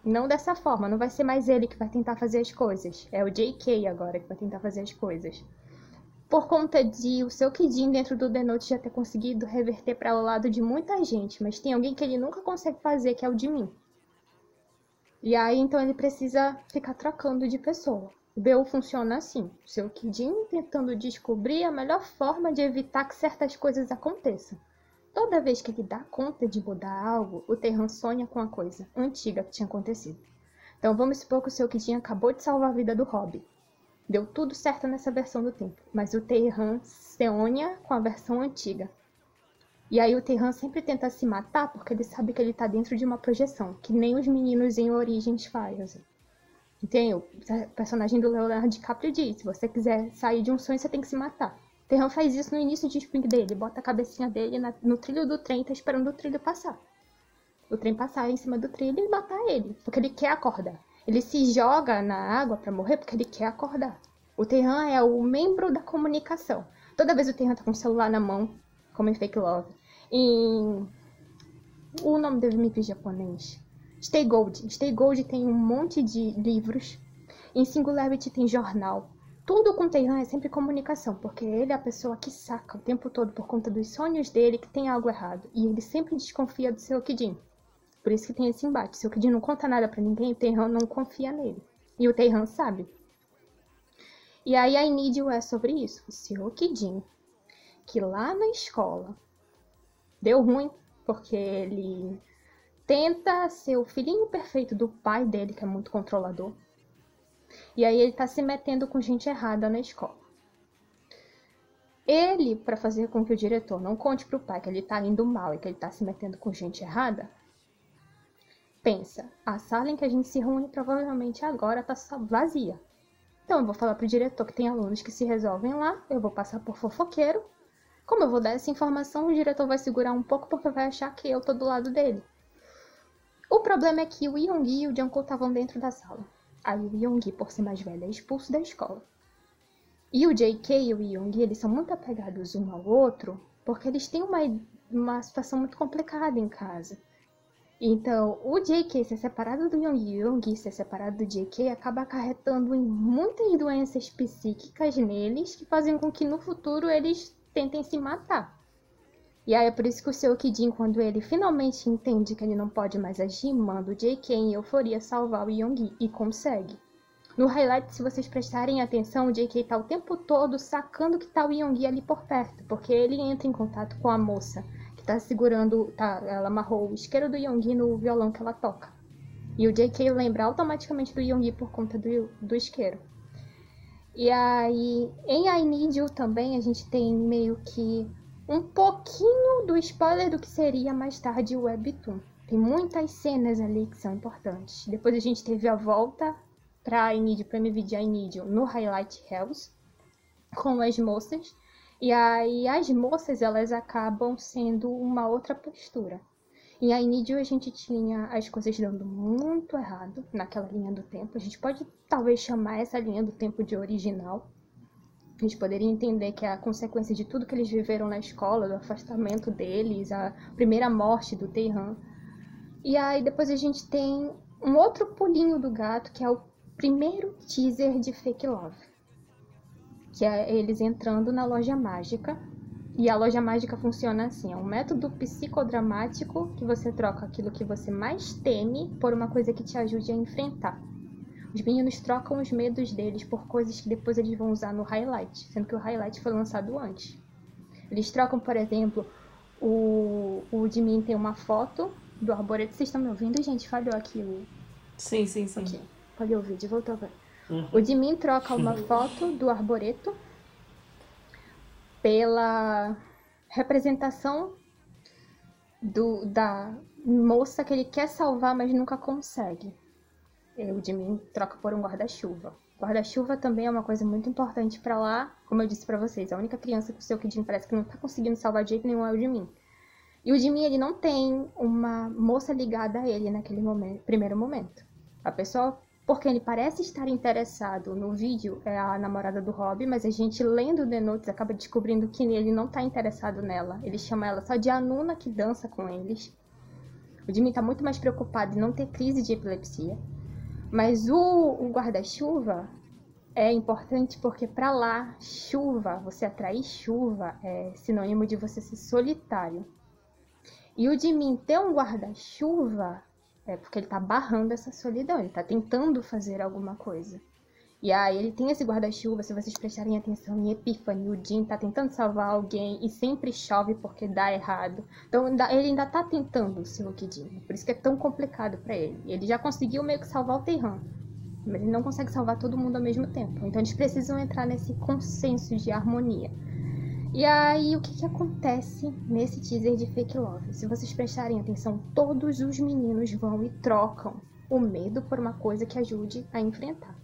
Não dessa forma, não vai ser mais ele que vai tentar fazer as coisas. É o JK agora que vai tentar fazer as coisas. Por conta de o seu Kidin dentro do The Note já ter conseguido reverter para o lado de muita gente, mas tem alguém que ele nunca consegue fazer, que é o de mim. E aí então ele precisa ficar trocando de pessoa. O BU funciona assim: o seu Kidin tentando descobrir a melhor forma de evitar que certas coisas aconteçam. Toda vez que ele dá conta de mudar algo, o Terran sonha com a coisa antiga que tinha acontecido. Então vamos supor que o seu Kidin acabou de salvar a vida do Hobby. Deu tudo certo nessa versão do tempo, mas o Terran sonha com a versão antiga. E aí o Terran sempre tenta se matar porque ele sabe que ele tá dentro de uma projeção, que nem os meninos em Origens fazem. Entende? O personagem do Leonardo DiCaprio diz, se você quiser sair de um sonho, você tem que se matar. Terran faz isso no início de Spring dele, bota a cabecinha dele na- no trilho do trem, tá esperando o trilho passar. O trem passar em cima do trilho e matar ele, porque ele quer acordar. Ele se joga na água pra morrer porque ele quer acordar. O Terran é o membro da comunicação. Toda vez o Terran tá com o celular na mão, como em Fake Love. Em. O nome do MV japonês. Stay Gold. Stay Gold tem um monte de livros. Em Singularity tem jornal. Tudo com Terran é sempre comunicação, porque ele é a pessoa que saca o tempo todo por conta dos sonhos dele que tem algo errado. E ele sempre desconfia do seu Kidin. Por isso que tem esse embate. Se o Kidin não conta nada pra ninguém, o Terran não confia nele. E o Terran sabe. E aí a I Need You é sobre isso. O seu Kidin, que lá na escola deu ruim, porque ele tenta ser o filhinho perfeito do pai dele, que é muito controlador. E aí ele tá se metendo com gente errada na escola. Ele, para fazer com que o diretor não conte pro pai que ele tá indo mal e que ele tá se metendo com gente errada, pensa, a sala em que a gente se reúne provavelmente agora tá só vazia. Então eu vou falar pro diretor que tem alunos que se resolvem lá, eu vou passar por fofoqueiro. Como eu vou dar essa informação, o diretor vai segurar um pouco porque vai achar que eu tô do lado dele. O problema é que o Yoongi e o Jungkook estavam dentro da sala. Aí o Yoongi, por ser mais velho, é expulso da escola. E o JK e o Yoongi, eles são muito apegados um ao outro, porque eles têm uma, uma situação muito complicada em casa. Então, o JK ser separado do Yoongi e o Yoongi ser separado do JK acaba acarretando em muitas doenças psíquicas neles que fazem com que no futuro eles tentem se matar. E aí é por isso que o seu Kidin, quando ele finalmente entende que ele não pode mais agir, manda o JK em euforia salvar o Yoongi e consegue. No highlight, se vocês prestarem atenção, o JK tá o tempo todo sacando que tá o Yoongi ali por perto, porque ele entra em contato com a moça que tá segurando, tá, ela amarrou o isqueiro do Yoongi no violão que ela toca. E o JK lembra automaticamente do Yoongi por conta do, do isqueiro. E aí, em I Need You também, a gente tem meio que um pouquinho do spoiler do que seria mais tarde o Webtoon. Tem muitas cenas ali que são importantes. Depois a gente teve a volta para I Need Prime Video I Need You no Highlight Hells com as moças. E aí as moças elas acabam sendo uma outra postura. Em I Need You a gente tinha as coisas dando muito errado naquela linha do tempo. A gente pode talvez chamar essa linha do tempo de original. A gente poderia entender que a consequência de tudo que eles viveram na escola, do afastamento deles, a primeira morte do Teihan. E aí depois a gente tem um outro pulinho do gato, que é o primeiro teaser de Fake Love, que é eles entrando na loja mágica. E a loja mágica funciona assim: é um método psicodramático que você troca aquilo que você mais teme por uma coisa que te ajude a enfrentar. Os meninos trocam os medos deles por coisas que depois eles vão usar no highlight, sendo que o highlight foi lançado antes. Eles trocam, por exemplo, o, o Jimin tem uma foto do arboreto. Vocês estão me ouvindo, gente? Falhou aqui o. Sim, sim, sim. Ok. Falhou o vídeo, voltou agora. Uhum. O Jimin troca uma [laughs] foto do arboreto pela representação do, da moça que ele quer salvar, mas nunca consegue. O Jimin troca por um guarda-chuva. Guarda-chuva também é uma coisa muito importante pra lá, como eu disse pra vocês. A única criança que o seu Kidin parece que não tá conseguindo salvar de jeito nenhum é o Jimin. E o Jimin, ele não tem uma moça ligada a ele naquele momento, primeiro momento. A pessoa porque ele parece estar interessado no vídeo, é a namorada do Rob, mas a gente lendo The Notes acaba descobrindo que ele não está interessado nela. Ele chama ela só de Anuna que dança com eles. O Jimmy está muito mais preocupado em não ter crise de epilepsia. Mas o, o guarda-chuva é importante porque para lá, chuva, você atrair chuva é sinônimo de você ser solitário. E o Jimin ter um guarda-chuva é porque ele tá barrando essa solidão, ele tá tentando fazer alguma coisa. E aí ele tem esse guarda-chuva, se vocês prestarem atenção em Epiphany, o Jin tá tentando salvar alguém e sempre chove porque dá errado. Então ele ainda tá tentando ser o Kidin, por isso que é tão complicado para ele. Ele já conseguiu meio que salvar o Teihan, mas ele não consegue salvar todo mundo ao mesmo tempo. Então eles precisam entrar nesse consenso de harmonia. E aí, o que, que acontece nesse teaser de Fake Love? Se vocês prestarem atenção, todos os meninos vão e trocam o medo por uma coisa que ajude a enfrentar.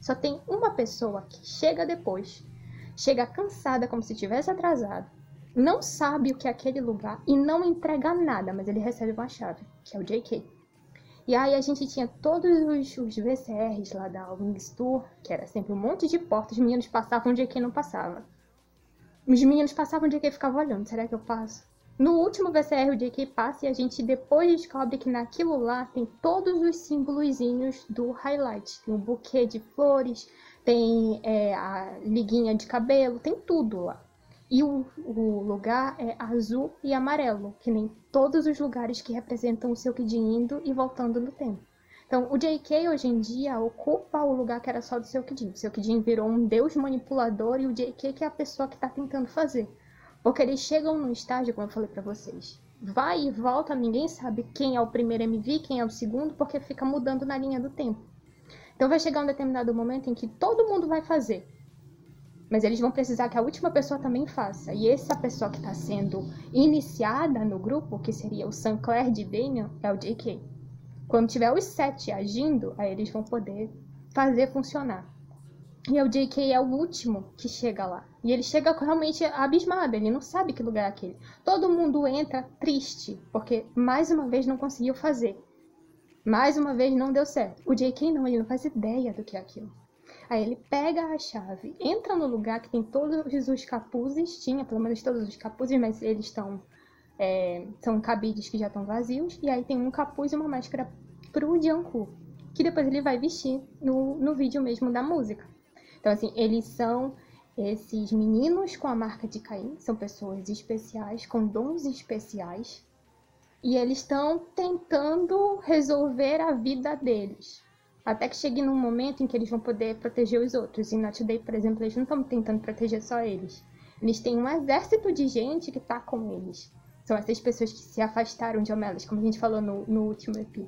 Só tem uma pessoa que chega depois, chega cansada como se tivesse atrasado, não sabe o que é aquele lugar e não entrega nada, mas ele recebe uma chave, que é o JK. E aí a gente tinha todos os, os VCRs lá da Wings Tour, que era sempre um monte de portas, os meninos passavam, o JK não passava. Os meninos passavam o JK ficava olhando, será que eu passo? No último VCR o JK passa e a gente depois descobre que naquilo lá tem todos os símbolozinhos do highlight. Tem um buquê de flores, tem é, a liguinha de cabelo, tem tudo lá. E o, o, lugar é azul e amarelo, que nem todos os lugares que representam o seu Kid indo e voltando no tempo. Então, o JK hoje em dia ocupa o lugar que era só do Seokjin. O Seokjin virou um deus manipulador e o JK que é a pessoa que está tentando fazer. Porque eles chegam num estágio, como eu falei pra vocês, vai e volta, ninguém sabe quem é o primeiro MV, quem é o segundo, porque fica mudando na linha do tempo. Então vai chegar um determinado momento em que todo mundo vai fazer. Mas eles vão precisar que a última pessoa também faça. E essa pessoa que está sendo iniciada no grupo, que seria o Sancler de Damian, é o JK. Quando tiver os sete agindo, aí eles vão poder fazer funcionar. E o JK é o último que chega lá. E ele chega realmente abismado, ele não sabe que lugar é aquele. Todo mundo entra triste, porque mais uma vez não conseguiu fazer. Mais uma vez não deu certo. O JK não, ele não faz ideia do que é aquilo. Aí ele pega a chave, entra no lugar que tem todos os capuzes, tinha pelo menos todos os capuzes, mas eles estão é, são cabides que já estão vazios, e aí tem um capuz e uma máscara pro Jungkook, que depois ele vai vestir no, no vídeo mesmo da música. Então, assim, eles são esses meninos com a marca de Caim, são pessoas especiais, com dons especiais, e eles estão tentando resolver a vida deles. Até que chegue num momento em que eles vão poder proteger os outros. Em Not Day, por exemplo, eles não estão tentando proteger só eles. Eles têm um exército de gente que está com eles. São essas pessoas que se afastaram de Homelas, como a gente falou no, no último EP.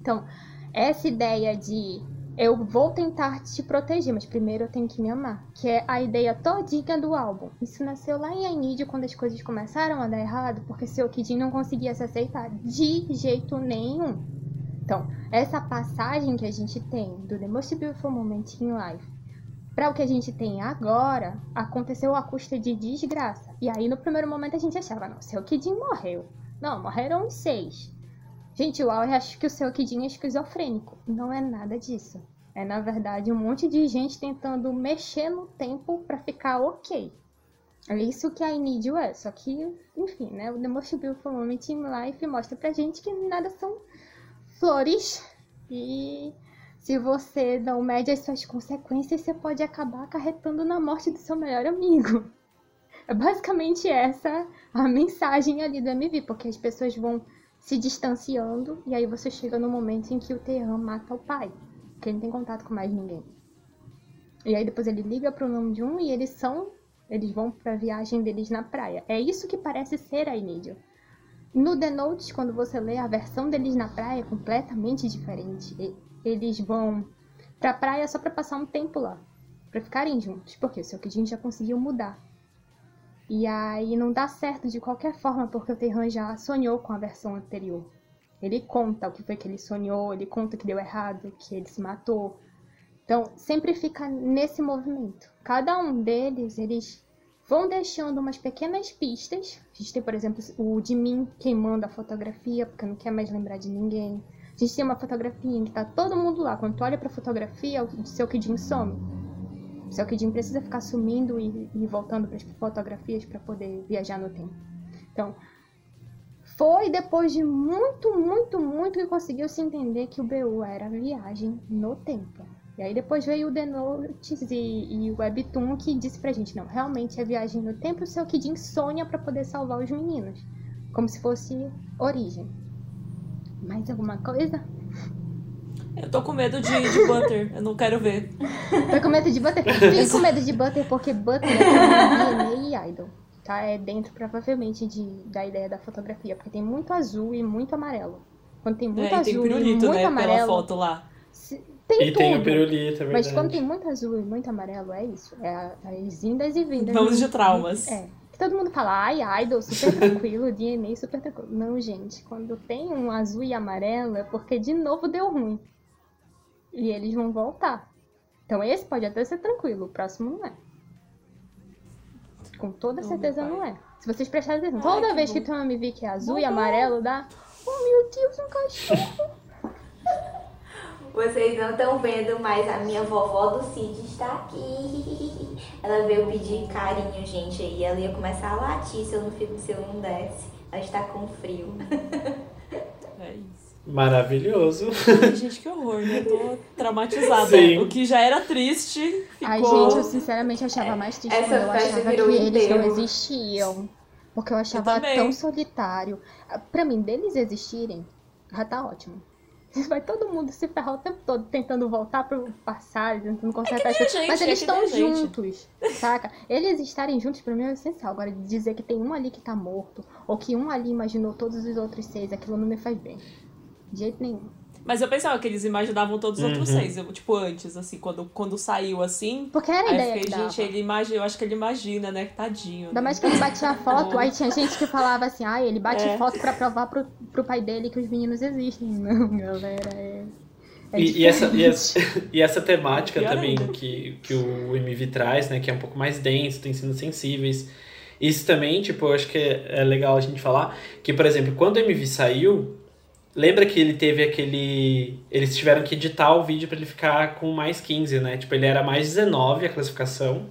Então, essa ideia de eu vou tentar te proteger, mas primeiro eu tenho que me amar, que é a ideia todinha do álbum. Isso nasceu lá em I quando as coisas começaram a dar errado, porque seu Kidin não conseguia se aceitar de jeito nenhum. Então, essa passagem que a gente tem do The Most Beautiful Moment in Life para o que a gente tem agora, aconteceu a custa de desgraça. E aí, no primeiro momento, a gente achava, não, seu Kidin morreu. Não, morreram seis. Gente, eu acho que o seu Kidin é esquizofrênico. Não é nada disso. É, na verdade, um monte de gente tentando mexer no tempo para ficar ok. É isso que a Inidio é. Só que, enfim, né? O The Most Beautiful Moment in Life mostra pra gente que nada são flores. E se você não mede as suas consequências, você pode acabar acarretando na morte do seu melhor amigo. [laughs] É basicamente essa a mensagem ali do MV, porque as pessoas vão se distanciando e aí você chega no momento em que o Tean mata o pai, porque ele não tem contato com mais ninguém. E aí depois ele liga pro nome de um e eles são, eles vão pra viagem deles na praia. É isso que parece ser a Inidio. No The Notes, quando você lê a versão deles na praia, é completamente diferente eles vão pra praia só pra passar um tempo lá. Pra ficarem juntos. Porque o seu Kidin já conseguiu mudar. E aí não dá certo de qualquer forma, porque o Terran já sonhou com a versão anterior. Ele conta o que foi que ele sonhou, ele conta que deu errado, que ele se matou. Então, sempre fica nesse movimento. Cada um deles, eles vão deixando umas pequenas pistas. A gente tem, por exemplo, o de mim queimando a fotografia, porque não quer mais lembrar de ninguém. A gente tem uma fotografia em que tá todo mundo lá. Quando tu olha pra fotografia, o seu Kidin some. O Kidin precisa ficar sumindo e, e voltando para as fotografias para poder viajar no tempo. Então, foi depois de muito, muito, muito que conseguiu se entender que o BU era viagem no tempo. E aí depois veio o The Notes e, e o Webtoon que disse pra gente, não, realmente é viagem no tempo, o seu Kidin sonha para poder salvar os meninos. Como se fosse origem. Mais alguma coisa? Eu tô com medo de, de Butter, eu não quero ver. Tô com medo de Butter? Fiquei com medo de Butter porque Butter é DNA e Idol. Tá? É dentro, provavelmente, de, da ideia da fotografia. Porque tem muito azul e muito amarelo. Quando tem muito É, e azul tem e pirulito, muito né, pela amarelo... foto lá. se- Tem e tudo. tem o pirulito, é Mas verdade. quando tem muito azul e muito amarelo, é isso. É as indas e vindas. Vamos de traumas. É. Que todo mundo fala, ai, idol, super tranquilo, [laughs] DNA, super tranquilo. Não, gente, quando tem um azul e amarelo é porque de novo deu ruim. E eles vão voltar. Então esse pode até ser tranquilo, o próximo não é. Com toda Oh, certeza não é. Se vocês prestarem atenção, Ai, toda que vez bom. que tu me vi que é azul Bom, e amarelo, dá. Oh meu Deus, um cachorro! [laughs] Vocês não estão vendo, mas a minha vovó do Cid está aqui. [laughs] Ela veio pedir carinho, gente, aí ela ia começar a latir se eu não, se eu não desse. Ela está com frio. [laughs] É isso. Maravilhoso. Ai, gente, que horror, né? Tô traumatizada. Sim. O que já era triste ficou. Ai, gente, eu sinceramente achava mais triste Essa quando eu achava que virou eles não existiam. Porque eu achava também. tão solitário. Pra mim, deles existirem, já tá ótimo. [laughs] Vai todo mundo se ferrar o tempo todo tentando voltar pro passado, tentando consertar as nem a coisas. gente, Mas é eles nem estão a gente. juntos, saca? Eles estarem juntos pra mim é essencial. Agora, dizer que tem um ali que tá morto, ou que um ali imaginou todos os outros seis, aquilo não me faz bem. De jeito nenhum. Mas eu pensava que eles imaginavam todos os outros Uhum. seis. Eu, tipo, antes, assim, quando, quando saiu assim. Porque era a ideia fiquei, que gente, dava. ele imagina, eu acho que ele imagina, né? Tadinho. Ainda né? mais que ele batia a [laughs] foto, aí tinha gente que falava assim, ah, ele bate É. foto pra provar pro, pro pai dele que os meninos existem. [laughs] Não, galera, é. é E, e essa, e, essa, [laughs] e essa temática Pior também ainda. que, que o MV traz, né? Que é um pouco mais denso, tem cenas sensíveis. Isso também, tipo, eu acho que é, é legal a gente falar que, por exemplo, quando o MV saiu, lembra que ele teve aquele. Eles tiveram que editar o vídeo pra ele ficar com mais 15, né? Tipo, ele era mais 19 a classificação.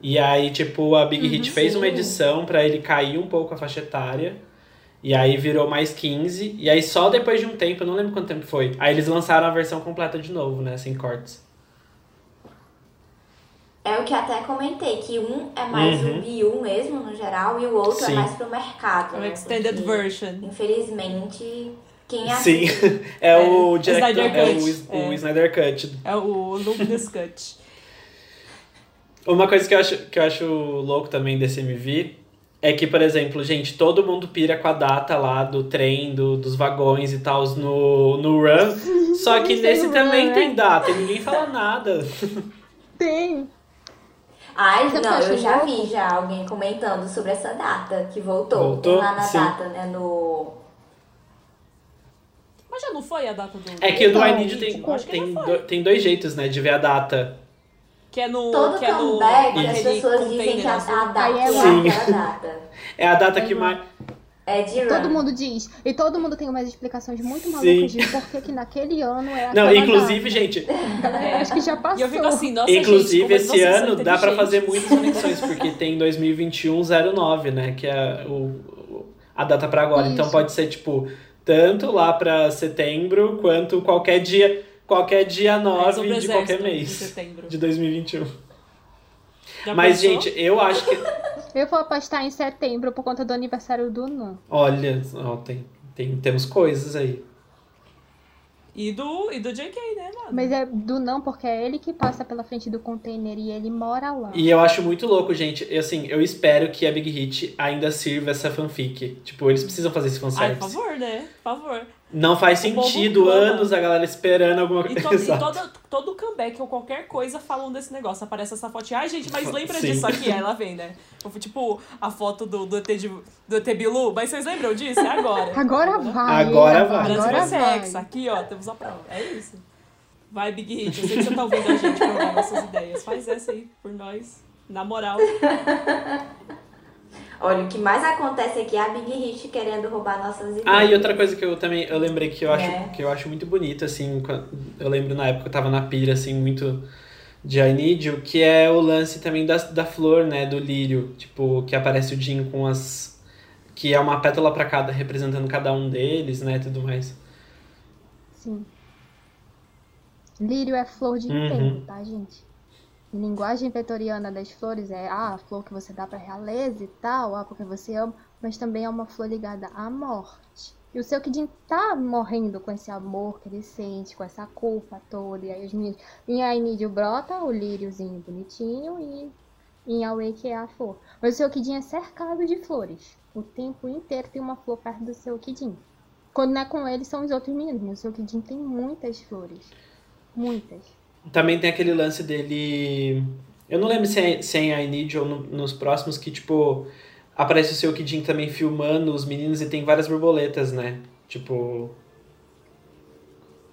E aí, tipo, a Big Hit fez uma edição pra ele cair um pouco a faixa etária. E aí virou mais 15. E aí só depois de um tempo, eu não lembro quanto tempo foi. Aí eles lançaram a versão completa de novo, né? Sem cortes. É o que até comentei, que um é mais Uhum. um Wii mesmo, no geral, e o outro Sim. é mais pro mercado. É o né? extended Porque, version. Infelizmente, quem Sim. assiste... [laughs] É o Snyder é o, Cut. o É. Snyder Cut. É o Luminous Cut. [laughs] Uma coisa que eu, acho, que eu acho louco também desse MV é que, por exemplo, gente, todo mundo pira com a data lá do trem, do, dos vagões e tal no, no run. [laughs] Só que nesse também run, tem né? data e ninguém fala nada. Tem. Ai, Você não, eu já vi já alguém comentando sobre essa data que voltou. Voltou? Tem lá na Sim. data, né, no... Mas já não foi a data do. É que o do Então, I Need tem, tem, do- tem dois jeitos, né, de ver a data. Que é no. Todo que é no, comeback, as pessoas dizem que a, azul. a data é é aquela data. [laughs] É a data que Uhum. mais. É de run. Todo mundo diz. E todo mundo tem umas explicações muito Sim. malucas de por que que naquele ano é Não, inclusive, data. gente, Eu [laughs] acho que já passou. E eu fico assim, nossa, Inclusive, gente, esse ano dá pra fazer muitas conexões, porque tem 2021 09, né? Que é o, a data pra agora. Então Isso. pode ser, tipo, tanto lá pra setembro, quanto qualquer dia, qualquer dia É, 9 sobre o de qualquer mês Em setembro. de 2021. Já Mas, pensou? gente, eu acho que. [laughs] Eu vou apostar em setembro por conta do aniversário do Nan. Olha, ó, tem, tem, temos coisas aí. E do, e do JK, né, mano? Mas é do não, porque é ele que passa pela frente do container e ele mora lá. E eu acho muito louco, gente. E, assim, eu espero que a Big Hit ainda sirva essa fanfic. Tipo, eles precisam fazer esse Ai, por fanservice. favor, né? Por favor. Não faz O sentido anos a galera esperando alguma E, coisa. to, e todo, [laughs] todo comeback ou qualquer coisa falam desse negócio. Aparece essa fotinha. Ai, gente, mas lembra Sim. disso aqui? Ela vem, né? Tipo, a foto do, do, ET de, do ET Bilu. Mas vocês lembram disso? É agora. Agora vai. Agora vai. Brasil Agora vai vai. sexo. Aqui, ó, temos a prova. É isso. Vai, Big Hit. Eu sei que você tá ouvindo a gente provar nossas ideias. Faz essa aí por nós. Na moral. Olha, o que mais acontece aqui é a Big Hit querendo roubar nossas ideias. Ah, e outra coisa que eu também eu lembrei que eu acho, É. que eu acho muito bonito, assim, eu lembro na época que eu tava na pira, assim, muito de I Need You, que é o lance também da, da flor, né, do lírio, tipo, que aparece o Jim com as... que é uma pétala pra cada, representando cada um deles, né, tudo mais. Sim. Lírio é flor de Uhum. tá, gente? Em linguagem vetoriana das flores é ah, a flor que você dá pra realeza e tal, ah, porque você ama, mas também é uma flor ligada à morte. E o seu Kidin tá morrendo com esse amor que ele sente, com essa culpa toda. E aí os meninos. Em Ainídio brota o líriozinho bonitinho e em Awake é a flor. Mas o seu Kidin é cercado de flores. O tempo inteiro tem uma flor perto do seu Kidin. Quando não é com ele, são os outros meninos. O seu Kidin tem muitas flores. Muitas. Também tem aquele lance dele... Eu não lembro se é, se é em I Need ou no- nos próximos, que, tipo, aparece o seu Kidin também filmando os meninos e tem várias borboletas, né, tipo...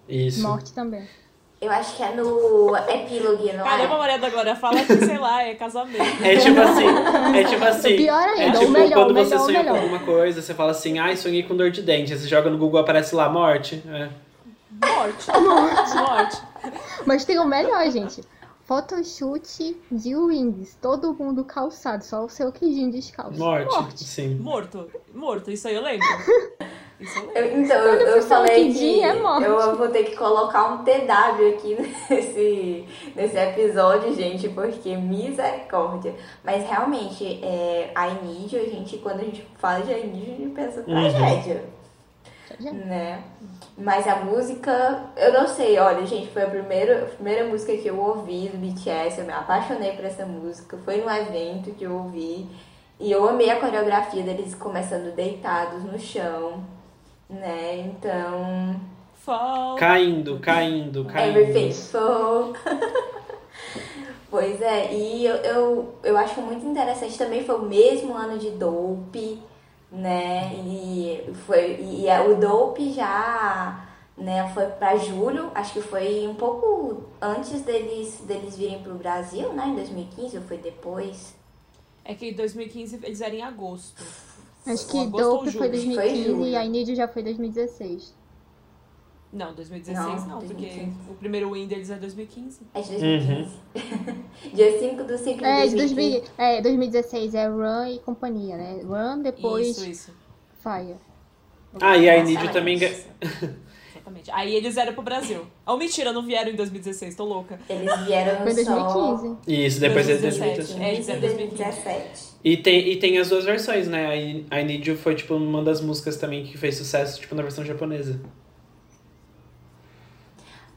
Isso. Morte também. Eu acho que é no epílogo, não Caramba, é? Maria da Glória, fala que, sei lá, é casamento. É tipo assim, é tipo assim. O pior ainda, é o tipo melhor, quando o você melhor, sonha melhor. com alguma coisa, você fala assim, ai, sonhei com dor de dente. Aí você joga no Google, aparece lá, morte. É. Morte. Morte. Morte. [laughs] Mas tem o melhor, gente. Photoshoot de Wings. Todo mundo calçado, só o seu Kidin descalço. Morte. Sim. Morto. Morto, isso aí eu lembro. [laughs] Isso eu lembro. Eu- então, eu, eu falei que é morte. eu vou ter que colocar um TW aqui [laughs] nesse, nesse episódio, gente, porque misericórdia. Mas realmente, é, I Need You, a gente, quando a gente fala de I Need You, a gente pensa Uhum. tragédia. Né? Mas a música, eu não sei, olha, gente, foi a primeira, a primeira música que eu ouvi do BTS, eu me apaixonei por essa música, foi num evento que eu ouvi, e eu amei a coreografia deles começando deitados no chão, né? Então, Fall. Caindo, caindo, caindo. Everything Fall. [laughs] pois é, e eu, eu, eu acho muito interessante também foi o mesmo ano de Dope, né? E foi e a- o Dope já né, foi para julho, acho que foi um pouco antes deles deles virem pro Brasil, né, em 2015 ou foi depois? É que em 2015 eles eram em agosto. Acho que agosto ou Dope foi julho. 2015 julho. e I Need You já foi 2016. Não, 2016 não, Não, porque 2015. o primeiro win deles é 2015. É de 2015. Dia 5 do 5 de É, de 2015. 2000, é, 2016 é Run e companhia, né? Run, depois Isso, isso. Fire. Ah, e a I Need Nossa, You também. Exatamente. Aí eles vieram pro Brasil. Oh, mentira, não vieram em 2016, tô louca. Eles vieram Foi em só 2015. Isso, depois é 2017. 2017. É, eles é 2017. E tem, e tem as duas versões, né? A I, I Need You foi, tipo, uma das músicas também que fez sucesso, tipo, na versão japonesa.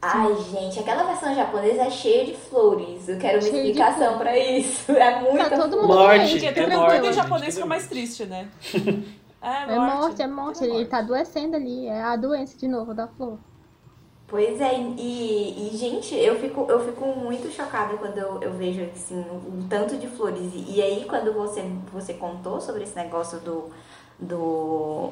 Ai, gente, aquela versão japonesa é cheia de flores. Eu quero uma Cheia explicação pra isso. É muita Tá todo flor. mundo Morte, é tudo morte, em japonês fica mais triste, né? [laughs] É, É morte, é Tudo morte. Ele tá adoecendo ali. É a doença de novo da flor. Pois é, e, e, gente, eu fico, eu fico muito chocada quando eu, eu vejo assim, o tanto de flores. E, e aí quando você, você contou sobre esse negócio do. do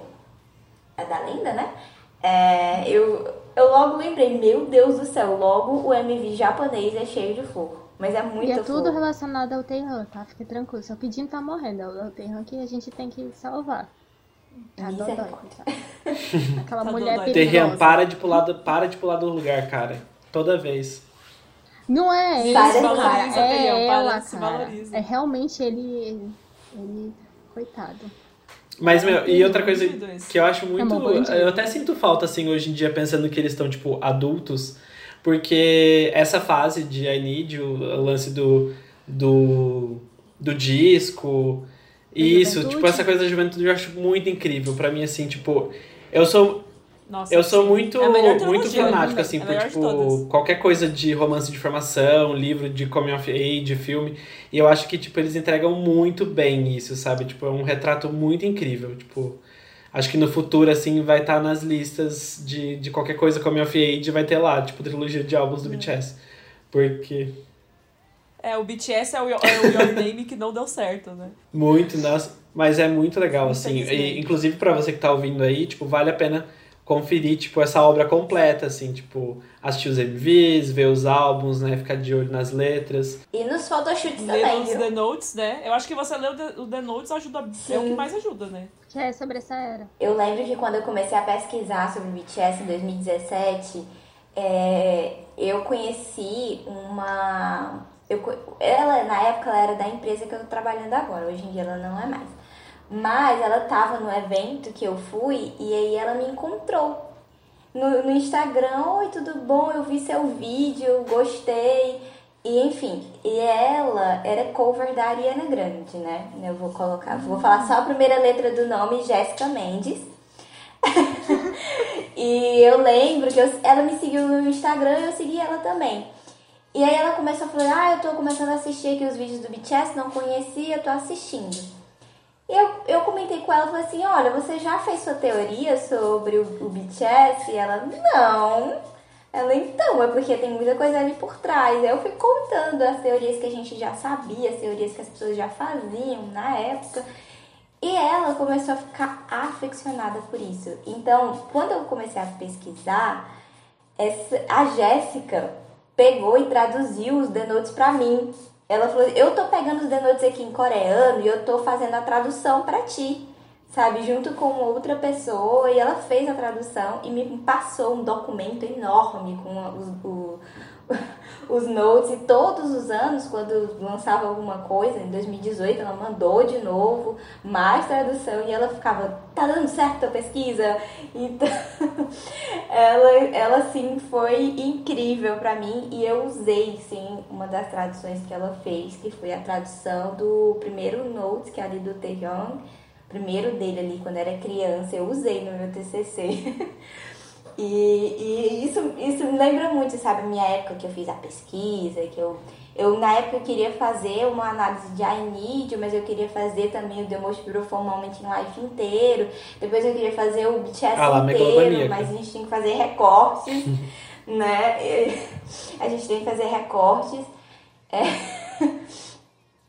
é da lenda, né? É, eu, eu logo lembrei, meu Deus do céu, logo o MV japonês é cheio de flor. Mas é E muita é tudo flor. relacionado ao Teihan, tá? Fique tranquilo. Seu pedindo tá morrendo. É o Teihan que a gente tem que salvar. Tá dodói, coitado. [laughs] Aquela Tá mulher dodói. Perigosa. para de, pular do, para de pular do lugar, cara. Toda vez. Não é ele, Para, cara. valoriza, Teihan, É ela, se cara. valoriza. É realmente ele... Ele... Coitado. Mas, meu, e outra coisa que eu acho muito. É um bandido. eu até sinto falta, assim, hoje em dia, pensando que eles estão, tipo, adultos. Porque essa fase de I Need o lance do. do. do disco. Isso, juventude. tipo, essa coisa da juventude eu acho muito incrível. Pra mim, assim, tipo. Eu sou, Nossa, eu sou muito, É muito fanático, né? assim, É por, tipo, qualquer coisa de romance de formação, livro de coming of age, filme. E eu acho que, tipo, eles entregam muito bem isso, sabe? Tipo, é um retrato muito incrível, tipo... Acho que no futuro, assim, vai estar nas listas de, de qualquer coisa coming of age, vai ter lá, tipo, trilogia de álbuns do BTS. Porque... É, o BTS é o, é o Your Name que não deu certo, né? Muito, nossa. Mas é muito legal, assim. E, inclusive, pra você que tá ouvindo aí, tipo, vale a pena conferir, tipo, essa obra completa, assim, tipo, assistir os MVs, ver os álbuns, né? Ficar de olho nas letras. E nos photoshoots Ler também, os viu? The Notes, né? Eu acho que você ler o The, Notes ajuda, é o que Sim. mais ajuda, né? Que é sobre essa era. Eu lembro que quando eu comecei a pesquisar sobre o BTS em 2017, é, eu conheci uma. Eu, ela, na época, ela era da empresa que eu tô trabalhando agora, hoje em dia ela não é mais. Mas ela tava no evento que eu fui e aí ela me encontrou no, no Instagram. Oi, tudo bom? Eu vi seu vídeo, gostei. E enfim, e ela era cover da Ariana Grande, né? Eu vou colocar, vou falar só a primeira letra do nome, Jéssica Mendes. [laughs] e eu lembro que eu- ela me seguiu no Instagram e eu segui ela também. E aí ela começou a falar, ah, eu tô começando a assistir aqui os vídeos do BTS, não conhecia, tô assistindo. Eu, eu comentei com ela, falei assim, olha, você já fez sua teoria sobre o, o BTS? E ela, não. Ela, então, é porque tem muita coisa ali por trás. Aí eu fui contando as teorias que a gente já sabia, as teorias que as pessoas já faziam na época. E ela começou a ficar aficionada por isso. Então, quando eu comecei a pesquisar, essa, a Jéssica pegou e traduziu os The Notes pra mim. Ela falou: Eu tô pegando os The Notes aqui em coreano e eu tô fazendo a tradução pra ti, sabe? Junto com outra pessoa. E ela fez a tradução e me passou um documento enorme com os, o- os notes. E todos os anos, quando lançava alguma coisa, em 2018, ela mandou de novo mais tradução e ela ficava: Tá dando certo a pesquisa? Então. [laughs] ela, ela sim foi incrível pra mim e eu usei sim uma das traduções que ela fez, que foi a tradução do primeiro note, que é ali do Taehyung, primeiro dele ali quando era criança, eu usei no meu TCC. [laughs] e, e isso, isso me lembra muito, sabe, minha época que eu fiz a pesquisa, que eu eu, na época, eu queria fazer uma análise de I Need, mas eu queria fazer também o Most Beautiful Moment in Life inteiro. Depois eu queria fazer o BTS Ah lá, inteiro, mas a gente tem que fazer recortes, [laughs] né? A gente tem que fazer recortes. É. [laughs]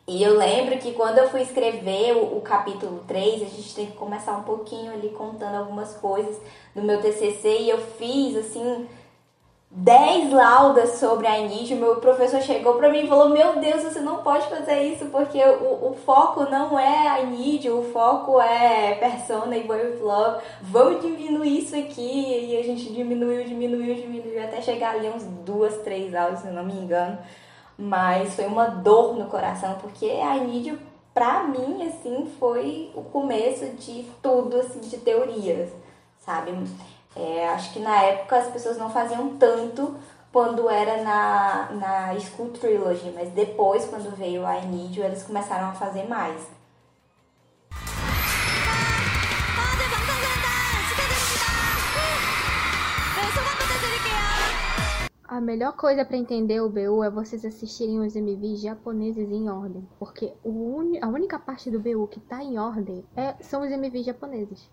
E eu lembro que quando eu fui escrever o, o capítulo 3, a gente tem que começar um pouquinho ali contando algumas coisas do meu TCC e eu fiz assim 10 laudas sobre a Nietzsche. Meu professor chegou pra mim e falou: Meu Deus, você não pode fazer isso porque o, o foco não é a Nietzsche, o foco é Persona e Boy of Love. Vamos diminuir isso aqui. E a gente diminuiu, diminuiu, diminuiu até chegar ali uns duas, três aulas, se eu não me engano. Mas foi uma dor no coração porque a Nietzsche, pra mim, assim, foi o começo de tudo, assim, de teorias, sabe? É, acho que na época as pessoas não faziam tanto quando era na, na School Trilogy, mas depois, quando veio a I Need You, eles começaram a fazer mais. A melhor coisa pra entender o BU é vocês assistirem os MVs japoneses em ordem. Porque o uni- a única parte do BU que tá em ordem é- são os MVs japoneses.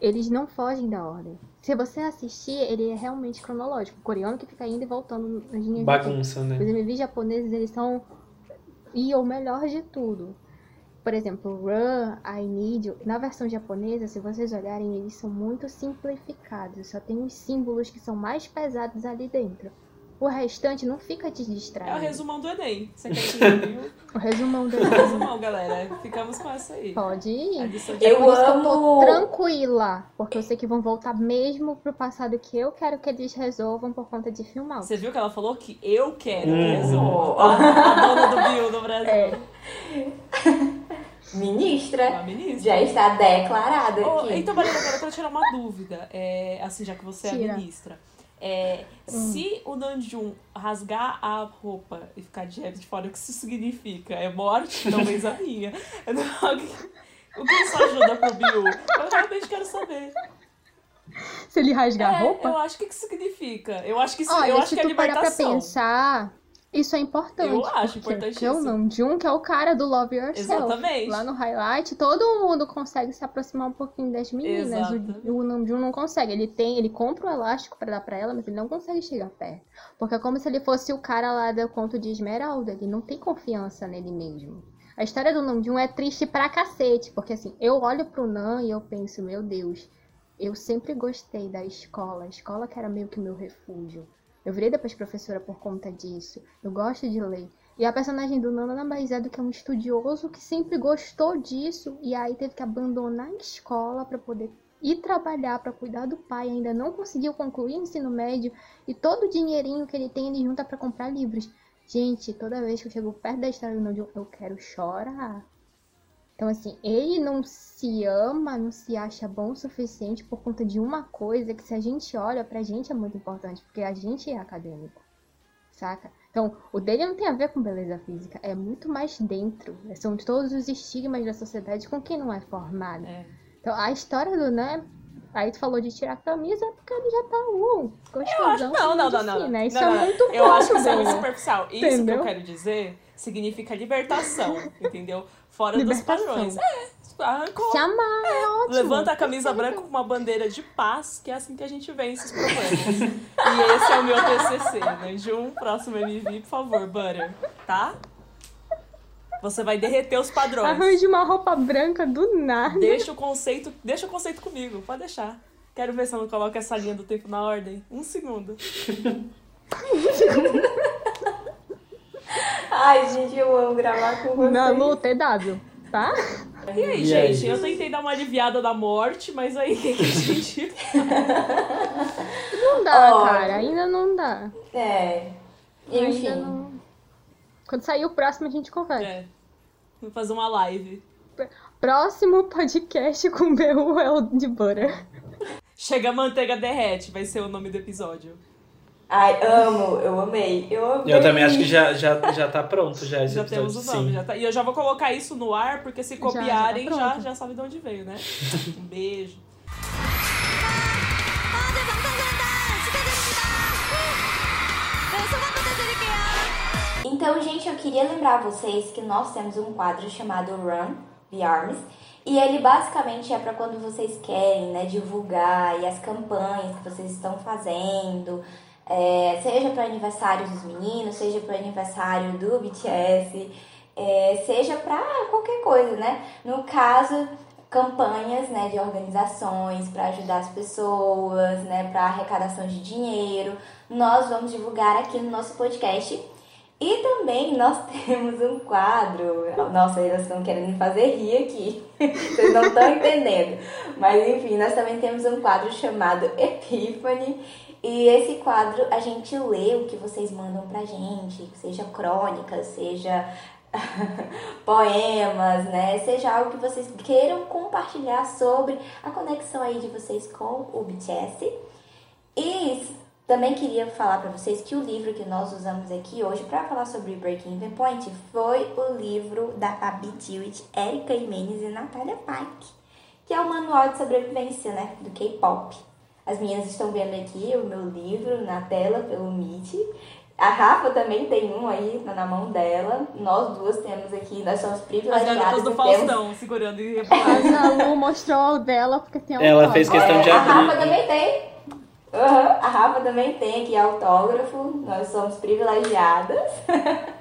Eles não fogem da ordem. Se você assistir, ele é realmente cronológico. O coreano que fica indo e voltando nas linhas. Bagunça, Os né? MVs japoneses, eles são. E o melhor de tudo. Por exemplo, Run, I Need You. Na versão japonesa, se vocês olharem, eles são muito simplificados. Só tem os símbolos que são mais pesados ali dentro. O restante não fica te É o resumão do Enem. Você quer que viu? [laughs] O resumão do É o resumão, galera. Ficamos com essa aí. Pode ir. Eu Por que eu tô amo- tranquila. Porque eu sei que vão voltar mesmo pro passado que eu quero que eles resolvam por conta de filmar. Você viu que ela falou que eu quero que Uhum. resuma. A, dona do Bill do Brasil. É. [laughs] Ministra Uma ministra. já está declarada Ô, aqui. então, Marina, agora eu quero tirar uma dúvida. É, assim, já que você é Tira. a ministra. É, Se o Nanjum rasgar a roupa e ficar de reto de fora, o que isso significa? É morte? Talvez a minha. [laughs] O que isso ajuda pro Bill? Eu realmente quero saber. Se ele rasgar a É, roupa. eu acho que, que significa. Eu acho que isso, Olha, eu acho que é tu parar pra libertação. pensar, isso é importante. Eu acho porque importantíssimo. O Namjoon, que é o cara do Love Yourself. Exatamente. Lá no highlight, todo mundo consegue se aproximar um pouquinho das meninas. O, o Namjoon não consegue. Ele tem, ele compra o elástico pra dar pra ela, mas ele não consegue chegar perto. Porque é como se ele fosse o cara lá do conto de Esmeralda. Ele não tem confiança nele mesmo. A história do Namjoon é triste pra cacete. Porque assim, eu olho pro Nam e eu penso, meu Deus, eu sempre gostei da escola. A escola que era meio que meu refúgio. Eu virei depois professora por conta disso. Eu gosto de ler. E a personagem do Nana nada mais é do que um estudioso que sempre gostou disso e aí teve que abandonar a escola para poder ir trabalhar para cuidar do pai. Ainda não conseguiu concluir o ensino médio e todo o dinheirinho que ele tem ele junta para comprar livros. Gente, toda vez que eu chego perto da história do Nojun, eu quero chorar. Então, assim, ele não se ama, não se acha bom o suficiente por conta de uma coisa que, se a gente olha, pra gente é muito importante, porque a gente é acadêmico, saca? Então, o dele não tem a ver com beleza física, é muito mais dentro. São todos os estigmas da sociedade com quem não é formado. É. Então, a história do, né? Aí tu falou de tirar a camisa é porque ele já tá, uh, acho, gostosão. não, não, não, não. medicina. não. Isso Não, é não. muito Eu acho que isso é muito dele. superficial. Isso que Entendeu? eu quero dizer significa libertação, [laughs] entendeu? Fora Libertação. dos padrões. É, arrancou. Se amar é ótimo. Levanta a camisa branca com uma bandeira de paz, que é assim que a gente vence os problemas. e esse é o meu TCC, né? Jun, próximo MV, por favor, Butter, tá? Você vai derreter os padrões. Arranje uma roupa branca do nada. Deixa o conceito, deixa o conceito comigo, pode deixar. Quero ver se eu não coloco essa linha do tempo na ordem. Um segundo. [laughs] Ai, gente, eu amo gravar com vocês. Na luta, EW, tá? E aí, E aí? gente? Eu tentei dar uma aliviada da morte, mas aí o que que a gente. Não dá, Ó. cara. Ainda não dá. É. Ainda Enfim. não... Quando sair o próximo, a gente conversa. É. Vou fazer uma live. Próximo podcast com BU é o de Butter. Chega a manteiga derrete, vai ser o nome do episódio. Ai, amo, eu amei, eu amei. Eu também acho que já, já, já tá pronto já esse Já episódio. temos o nome, sim. já tá. E eu já vou colocar isso no ar, porque se Já, já tá copiarem, já, já, sabe de onde veio, né? [laughs] Um beijo. Então, gente, eu queria lembrar vocês que nós temos um quadro chamado Run the Arms. E ele basicamente é para quando vocês querem né, divulgar e as campanhas que vocês estão fazendo, é, seja para aniversário dos meninos, seja para aniversário do BTS, é, seja para qualquer coisa, né? No caso, campanhas né, de organizações para ajudar as pessoas, né, para arrecadação de dinheiro. Nós vamos divulgar aqui no nosso podcast. E também nós [laughs] temos um quadro. Nossa, eles estão querendo me fazer rir aqui. [laughs] Vocês não estão entendendo. Mas enfim, nós também temos um quadro chamado Epiphany. E esse quadro a gente lê o que vocês mandam pra gente, seja crônicas, seja [laughs] poemas, né? Seja algo que vocês queiram compartilhar sobre a conexão aí de vocês com o BTS. E também queria falar para vocês que o livro que nós usamos aqui hoje para falar sobre Breaking the Point foi o livro da Fabi Tiwit, Erika Imenes e Natália Pike, que é o manual de sobrevivência, né, do K-pop. As meninas estão vendo aqui o meu livro na tela pelo Meet. A Rafa também tem um aí na mão dela. Nós duas temos aqui, nós somos As privilegiadas. garotas do e temos- Faustão segurando e Mas a Lu mostrou o dela porque tem Ela autógrafo. fez questão de É, a abrir. Rafa também tem. Aham, A Rafa também tem aqui autógrafo. Nós somos privilegiadas. [laughs]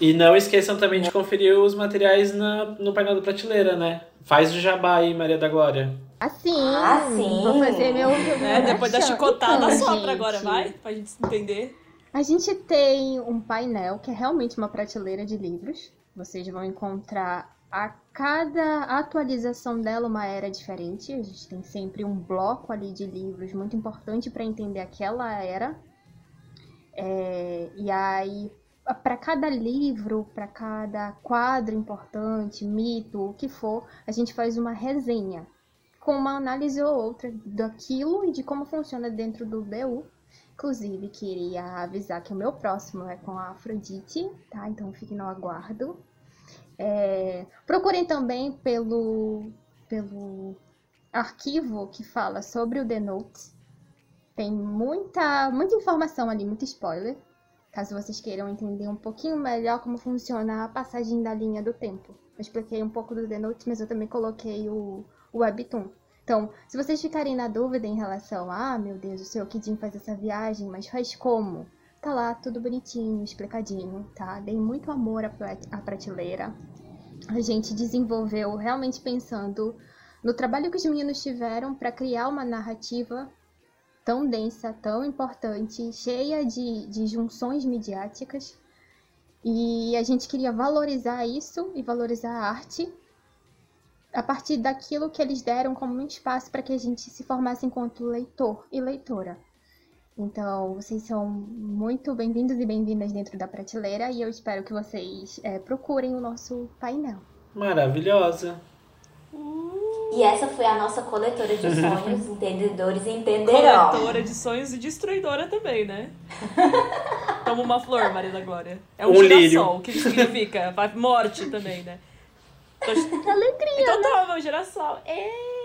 E não esqueçam também de conferir os materiais na, no painel da prateleira, né? Faz o jabá aí, Maria da Glória. Assim, Ah, sim. vou fazer meu... [laughs] Né? Depois da chicotada, Então, sopra gente, agora, vai? Pra gente entender. A gente tem um painel que é realmente uma prateleira de livros. Vocês vão encontrar a cada atualização dela uma era diferente. A gente tem sempre um bloco ali de livros muito importante para entender aquela era. É, e aí, para cada livro, para cada quadro importante, mito, o que for, a gente faz uma resenha com uma análise ou outra daquilo e de como funciona dentro do BU. Inclusive, queria avisar que o meu próximo é com a Afrodite, tá? Então fiquem no aguardo. É, procurem também pelo, pelo arquivo que fala sobre o The Notes. Tem muita, muita informação ali, muito spoiler. Caso vocês queiram entender um pouquinho melhor como funciona a passagem da linha do tempo. Eu expliquei um pouco do The Notes, mas eu também coloquei o, o Webtoon. Então, se vocês ficarem na dúvida em relação a, ah, meu Deus, o seu Kidin faz essa viagem, mas faz como? Tá lá, tudo bonitinho, explicadinho, tá? Dei muito amor à prat- à prateleira. A gente desenvolveu realmente pensando no trabalho que os meninos tiveram para criar uma narrativa tão densa, tão importante, cheia de, de junções midiáticas. E a gente queria valorizar isso e valorizar a arte a partir daquilo que eles deram como um espaço para que a gente se formasse enquanto leitor e leitora. Então, vocês são muito bem-vindos e bem-vindas dentro da prateleira e eu espero que vocês eh, procurem o nosso painel. Maravilhosa. E essa foi a nossa coletora de [laughs] sonhos, entendedores entenderão. Coletora de sonhos e destruidora também, né? [laughs] Toma uma flor, Maria da Glória. É um, Um girassol. O que significa? Morte também, né? Tô... Alegria! Então toma, um girassol. É...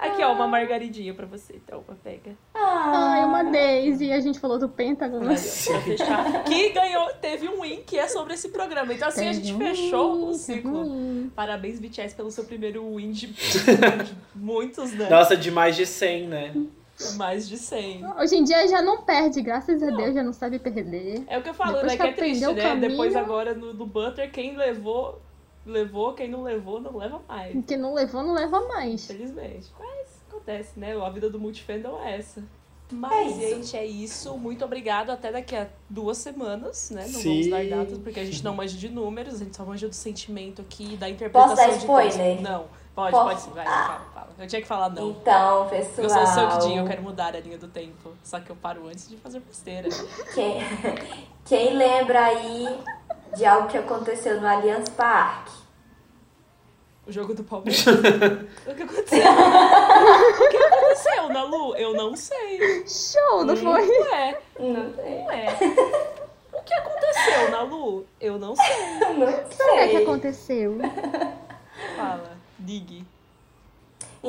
Aqui, ó, uma margaridinha pra você. Então, pega. Ai, uma Daisy, a gente falou do Pentágono. Fechar. Que ganhou, teve um win que é sobre esse programa. Então, assim, a gente Teve um fechou o win, ciclo. teve um. Parabéns, BTS, pelo seu primeiro win de, [laughs] de muitos, né? Nossa, de mais de 100, né? Mais de 100. Hoje em dia já não perde, graças a Deus, já não sabe perder. É o que eu falo, Depois né? que Que é triste, o né? caminho- Depois agora no, do Butter, quem levou, levou. Quem não levou, não leva mais. [laughs] Quem não levou, não leva mais. Infelizmente. Mas acontece, né? A vida do multifandom é essa. É Mas, isso. gente, é isso. Muito obrigado. Até daqui a duas semanas, né? Não Sim. vamos dar datas, porque a gente não manja de números, a gente só manja do sentimento aqui, da interpretação dar de spoiler? texto. Não. Pode, Posso? pode sim. Vai, Ah. fala, fala. Eu tinha que falar não. Então, pessoal. Eu sou o seu Kidinho, eu quero mudar a linha do tempo. Só que eu paro antes de fazer besteira. Quem, [laughs] quem lembra aí de algo que aconteceu no Allianz Parque? O jogo do Palmeiras? [laughs] o que aconteceu? o que aconteceu, Nalu? Eu não sei. Show, não foi? Ué, Não sei. ué. O que aconteceu, Nalu? Eu não sei. Não O que é que sei. aconteceu? Fala, digue.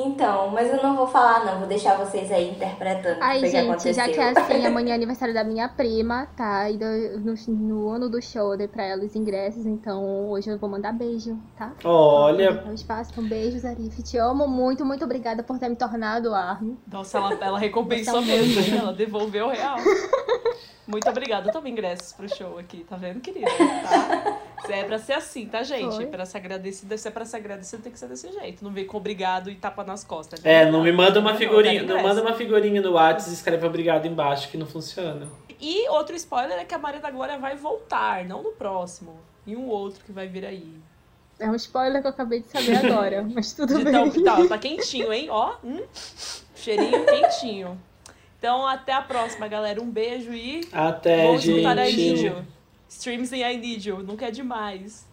Então, mas eu não vou falar não, vou deixar vocês aí interpretando Ai, o que, que gente, aconteceu. já que é assim, [laughs] amanhã é aniversário da minha prima, tá? E do- no, no ano do show eu dei pra ela os ingressos, então hoje eu vou mandar beijo, tá? Olha, Então, espaço, um beijo, Zarif. Te amo muito, muito obrigada por ter me tornado Armin. Nossa, ela, ela [laughs] recompensou um mesmo? Ela devolveu o real. [laughs] Muito obrigada. Toma ingressos pro show aqui, tá vendo, querida? Tá? Se é pra ser assim, tá, gente? Foi. Pra ser agradecido, se é pra ser agradecido, tem que ser desse jeito. Não vem com obrigado e tapa nas costas. é, não me manda uma Não, figurinha, não ingresso. manda uma figurinha no WhatsApp e escreve obrigado embaixo que não funciona. E outro spoiler é que a Maria da Glória vai voltar, não no próximo. E um outro que vai vir aí. É um spoiler que eu acabei de saber agora, [laughs] mas tudo De bem. tão- tá, tá quentinho, hein? Ó, hum, cheirinho quentinho. Então, até a próxima, galera. Um beijo e Até, Need gente. You. Streams em I Need You. Nunca é demais.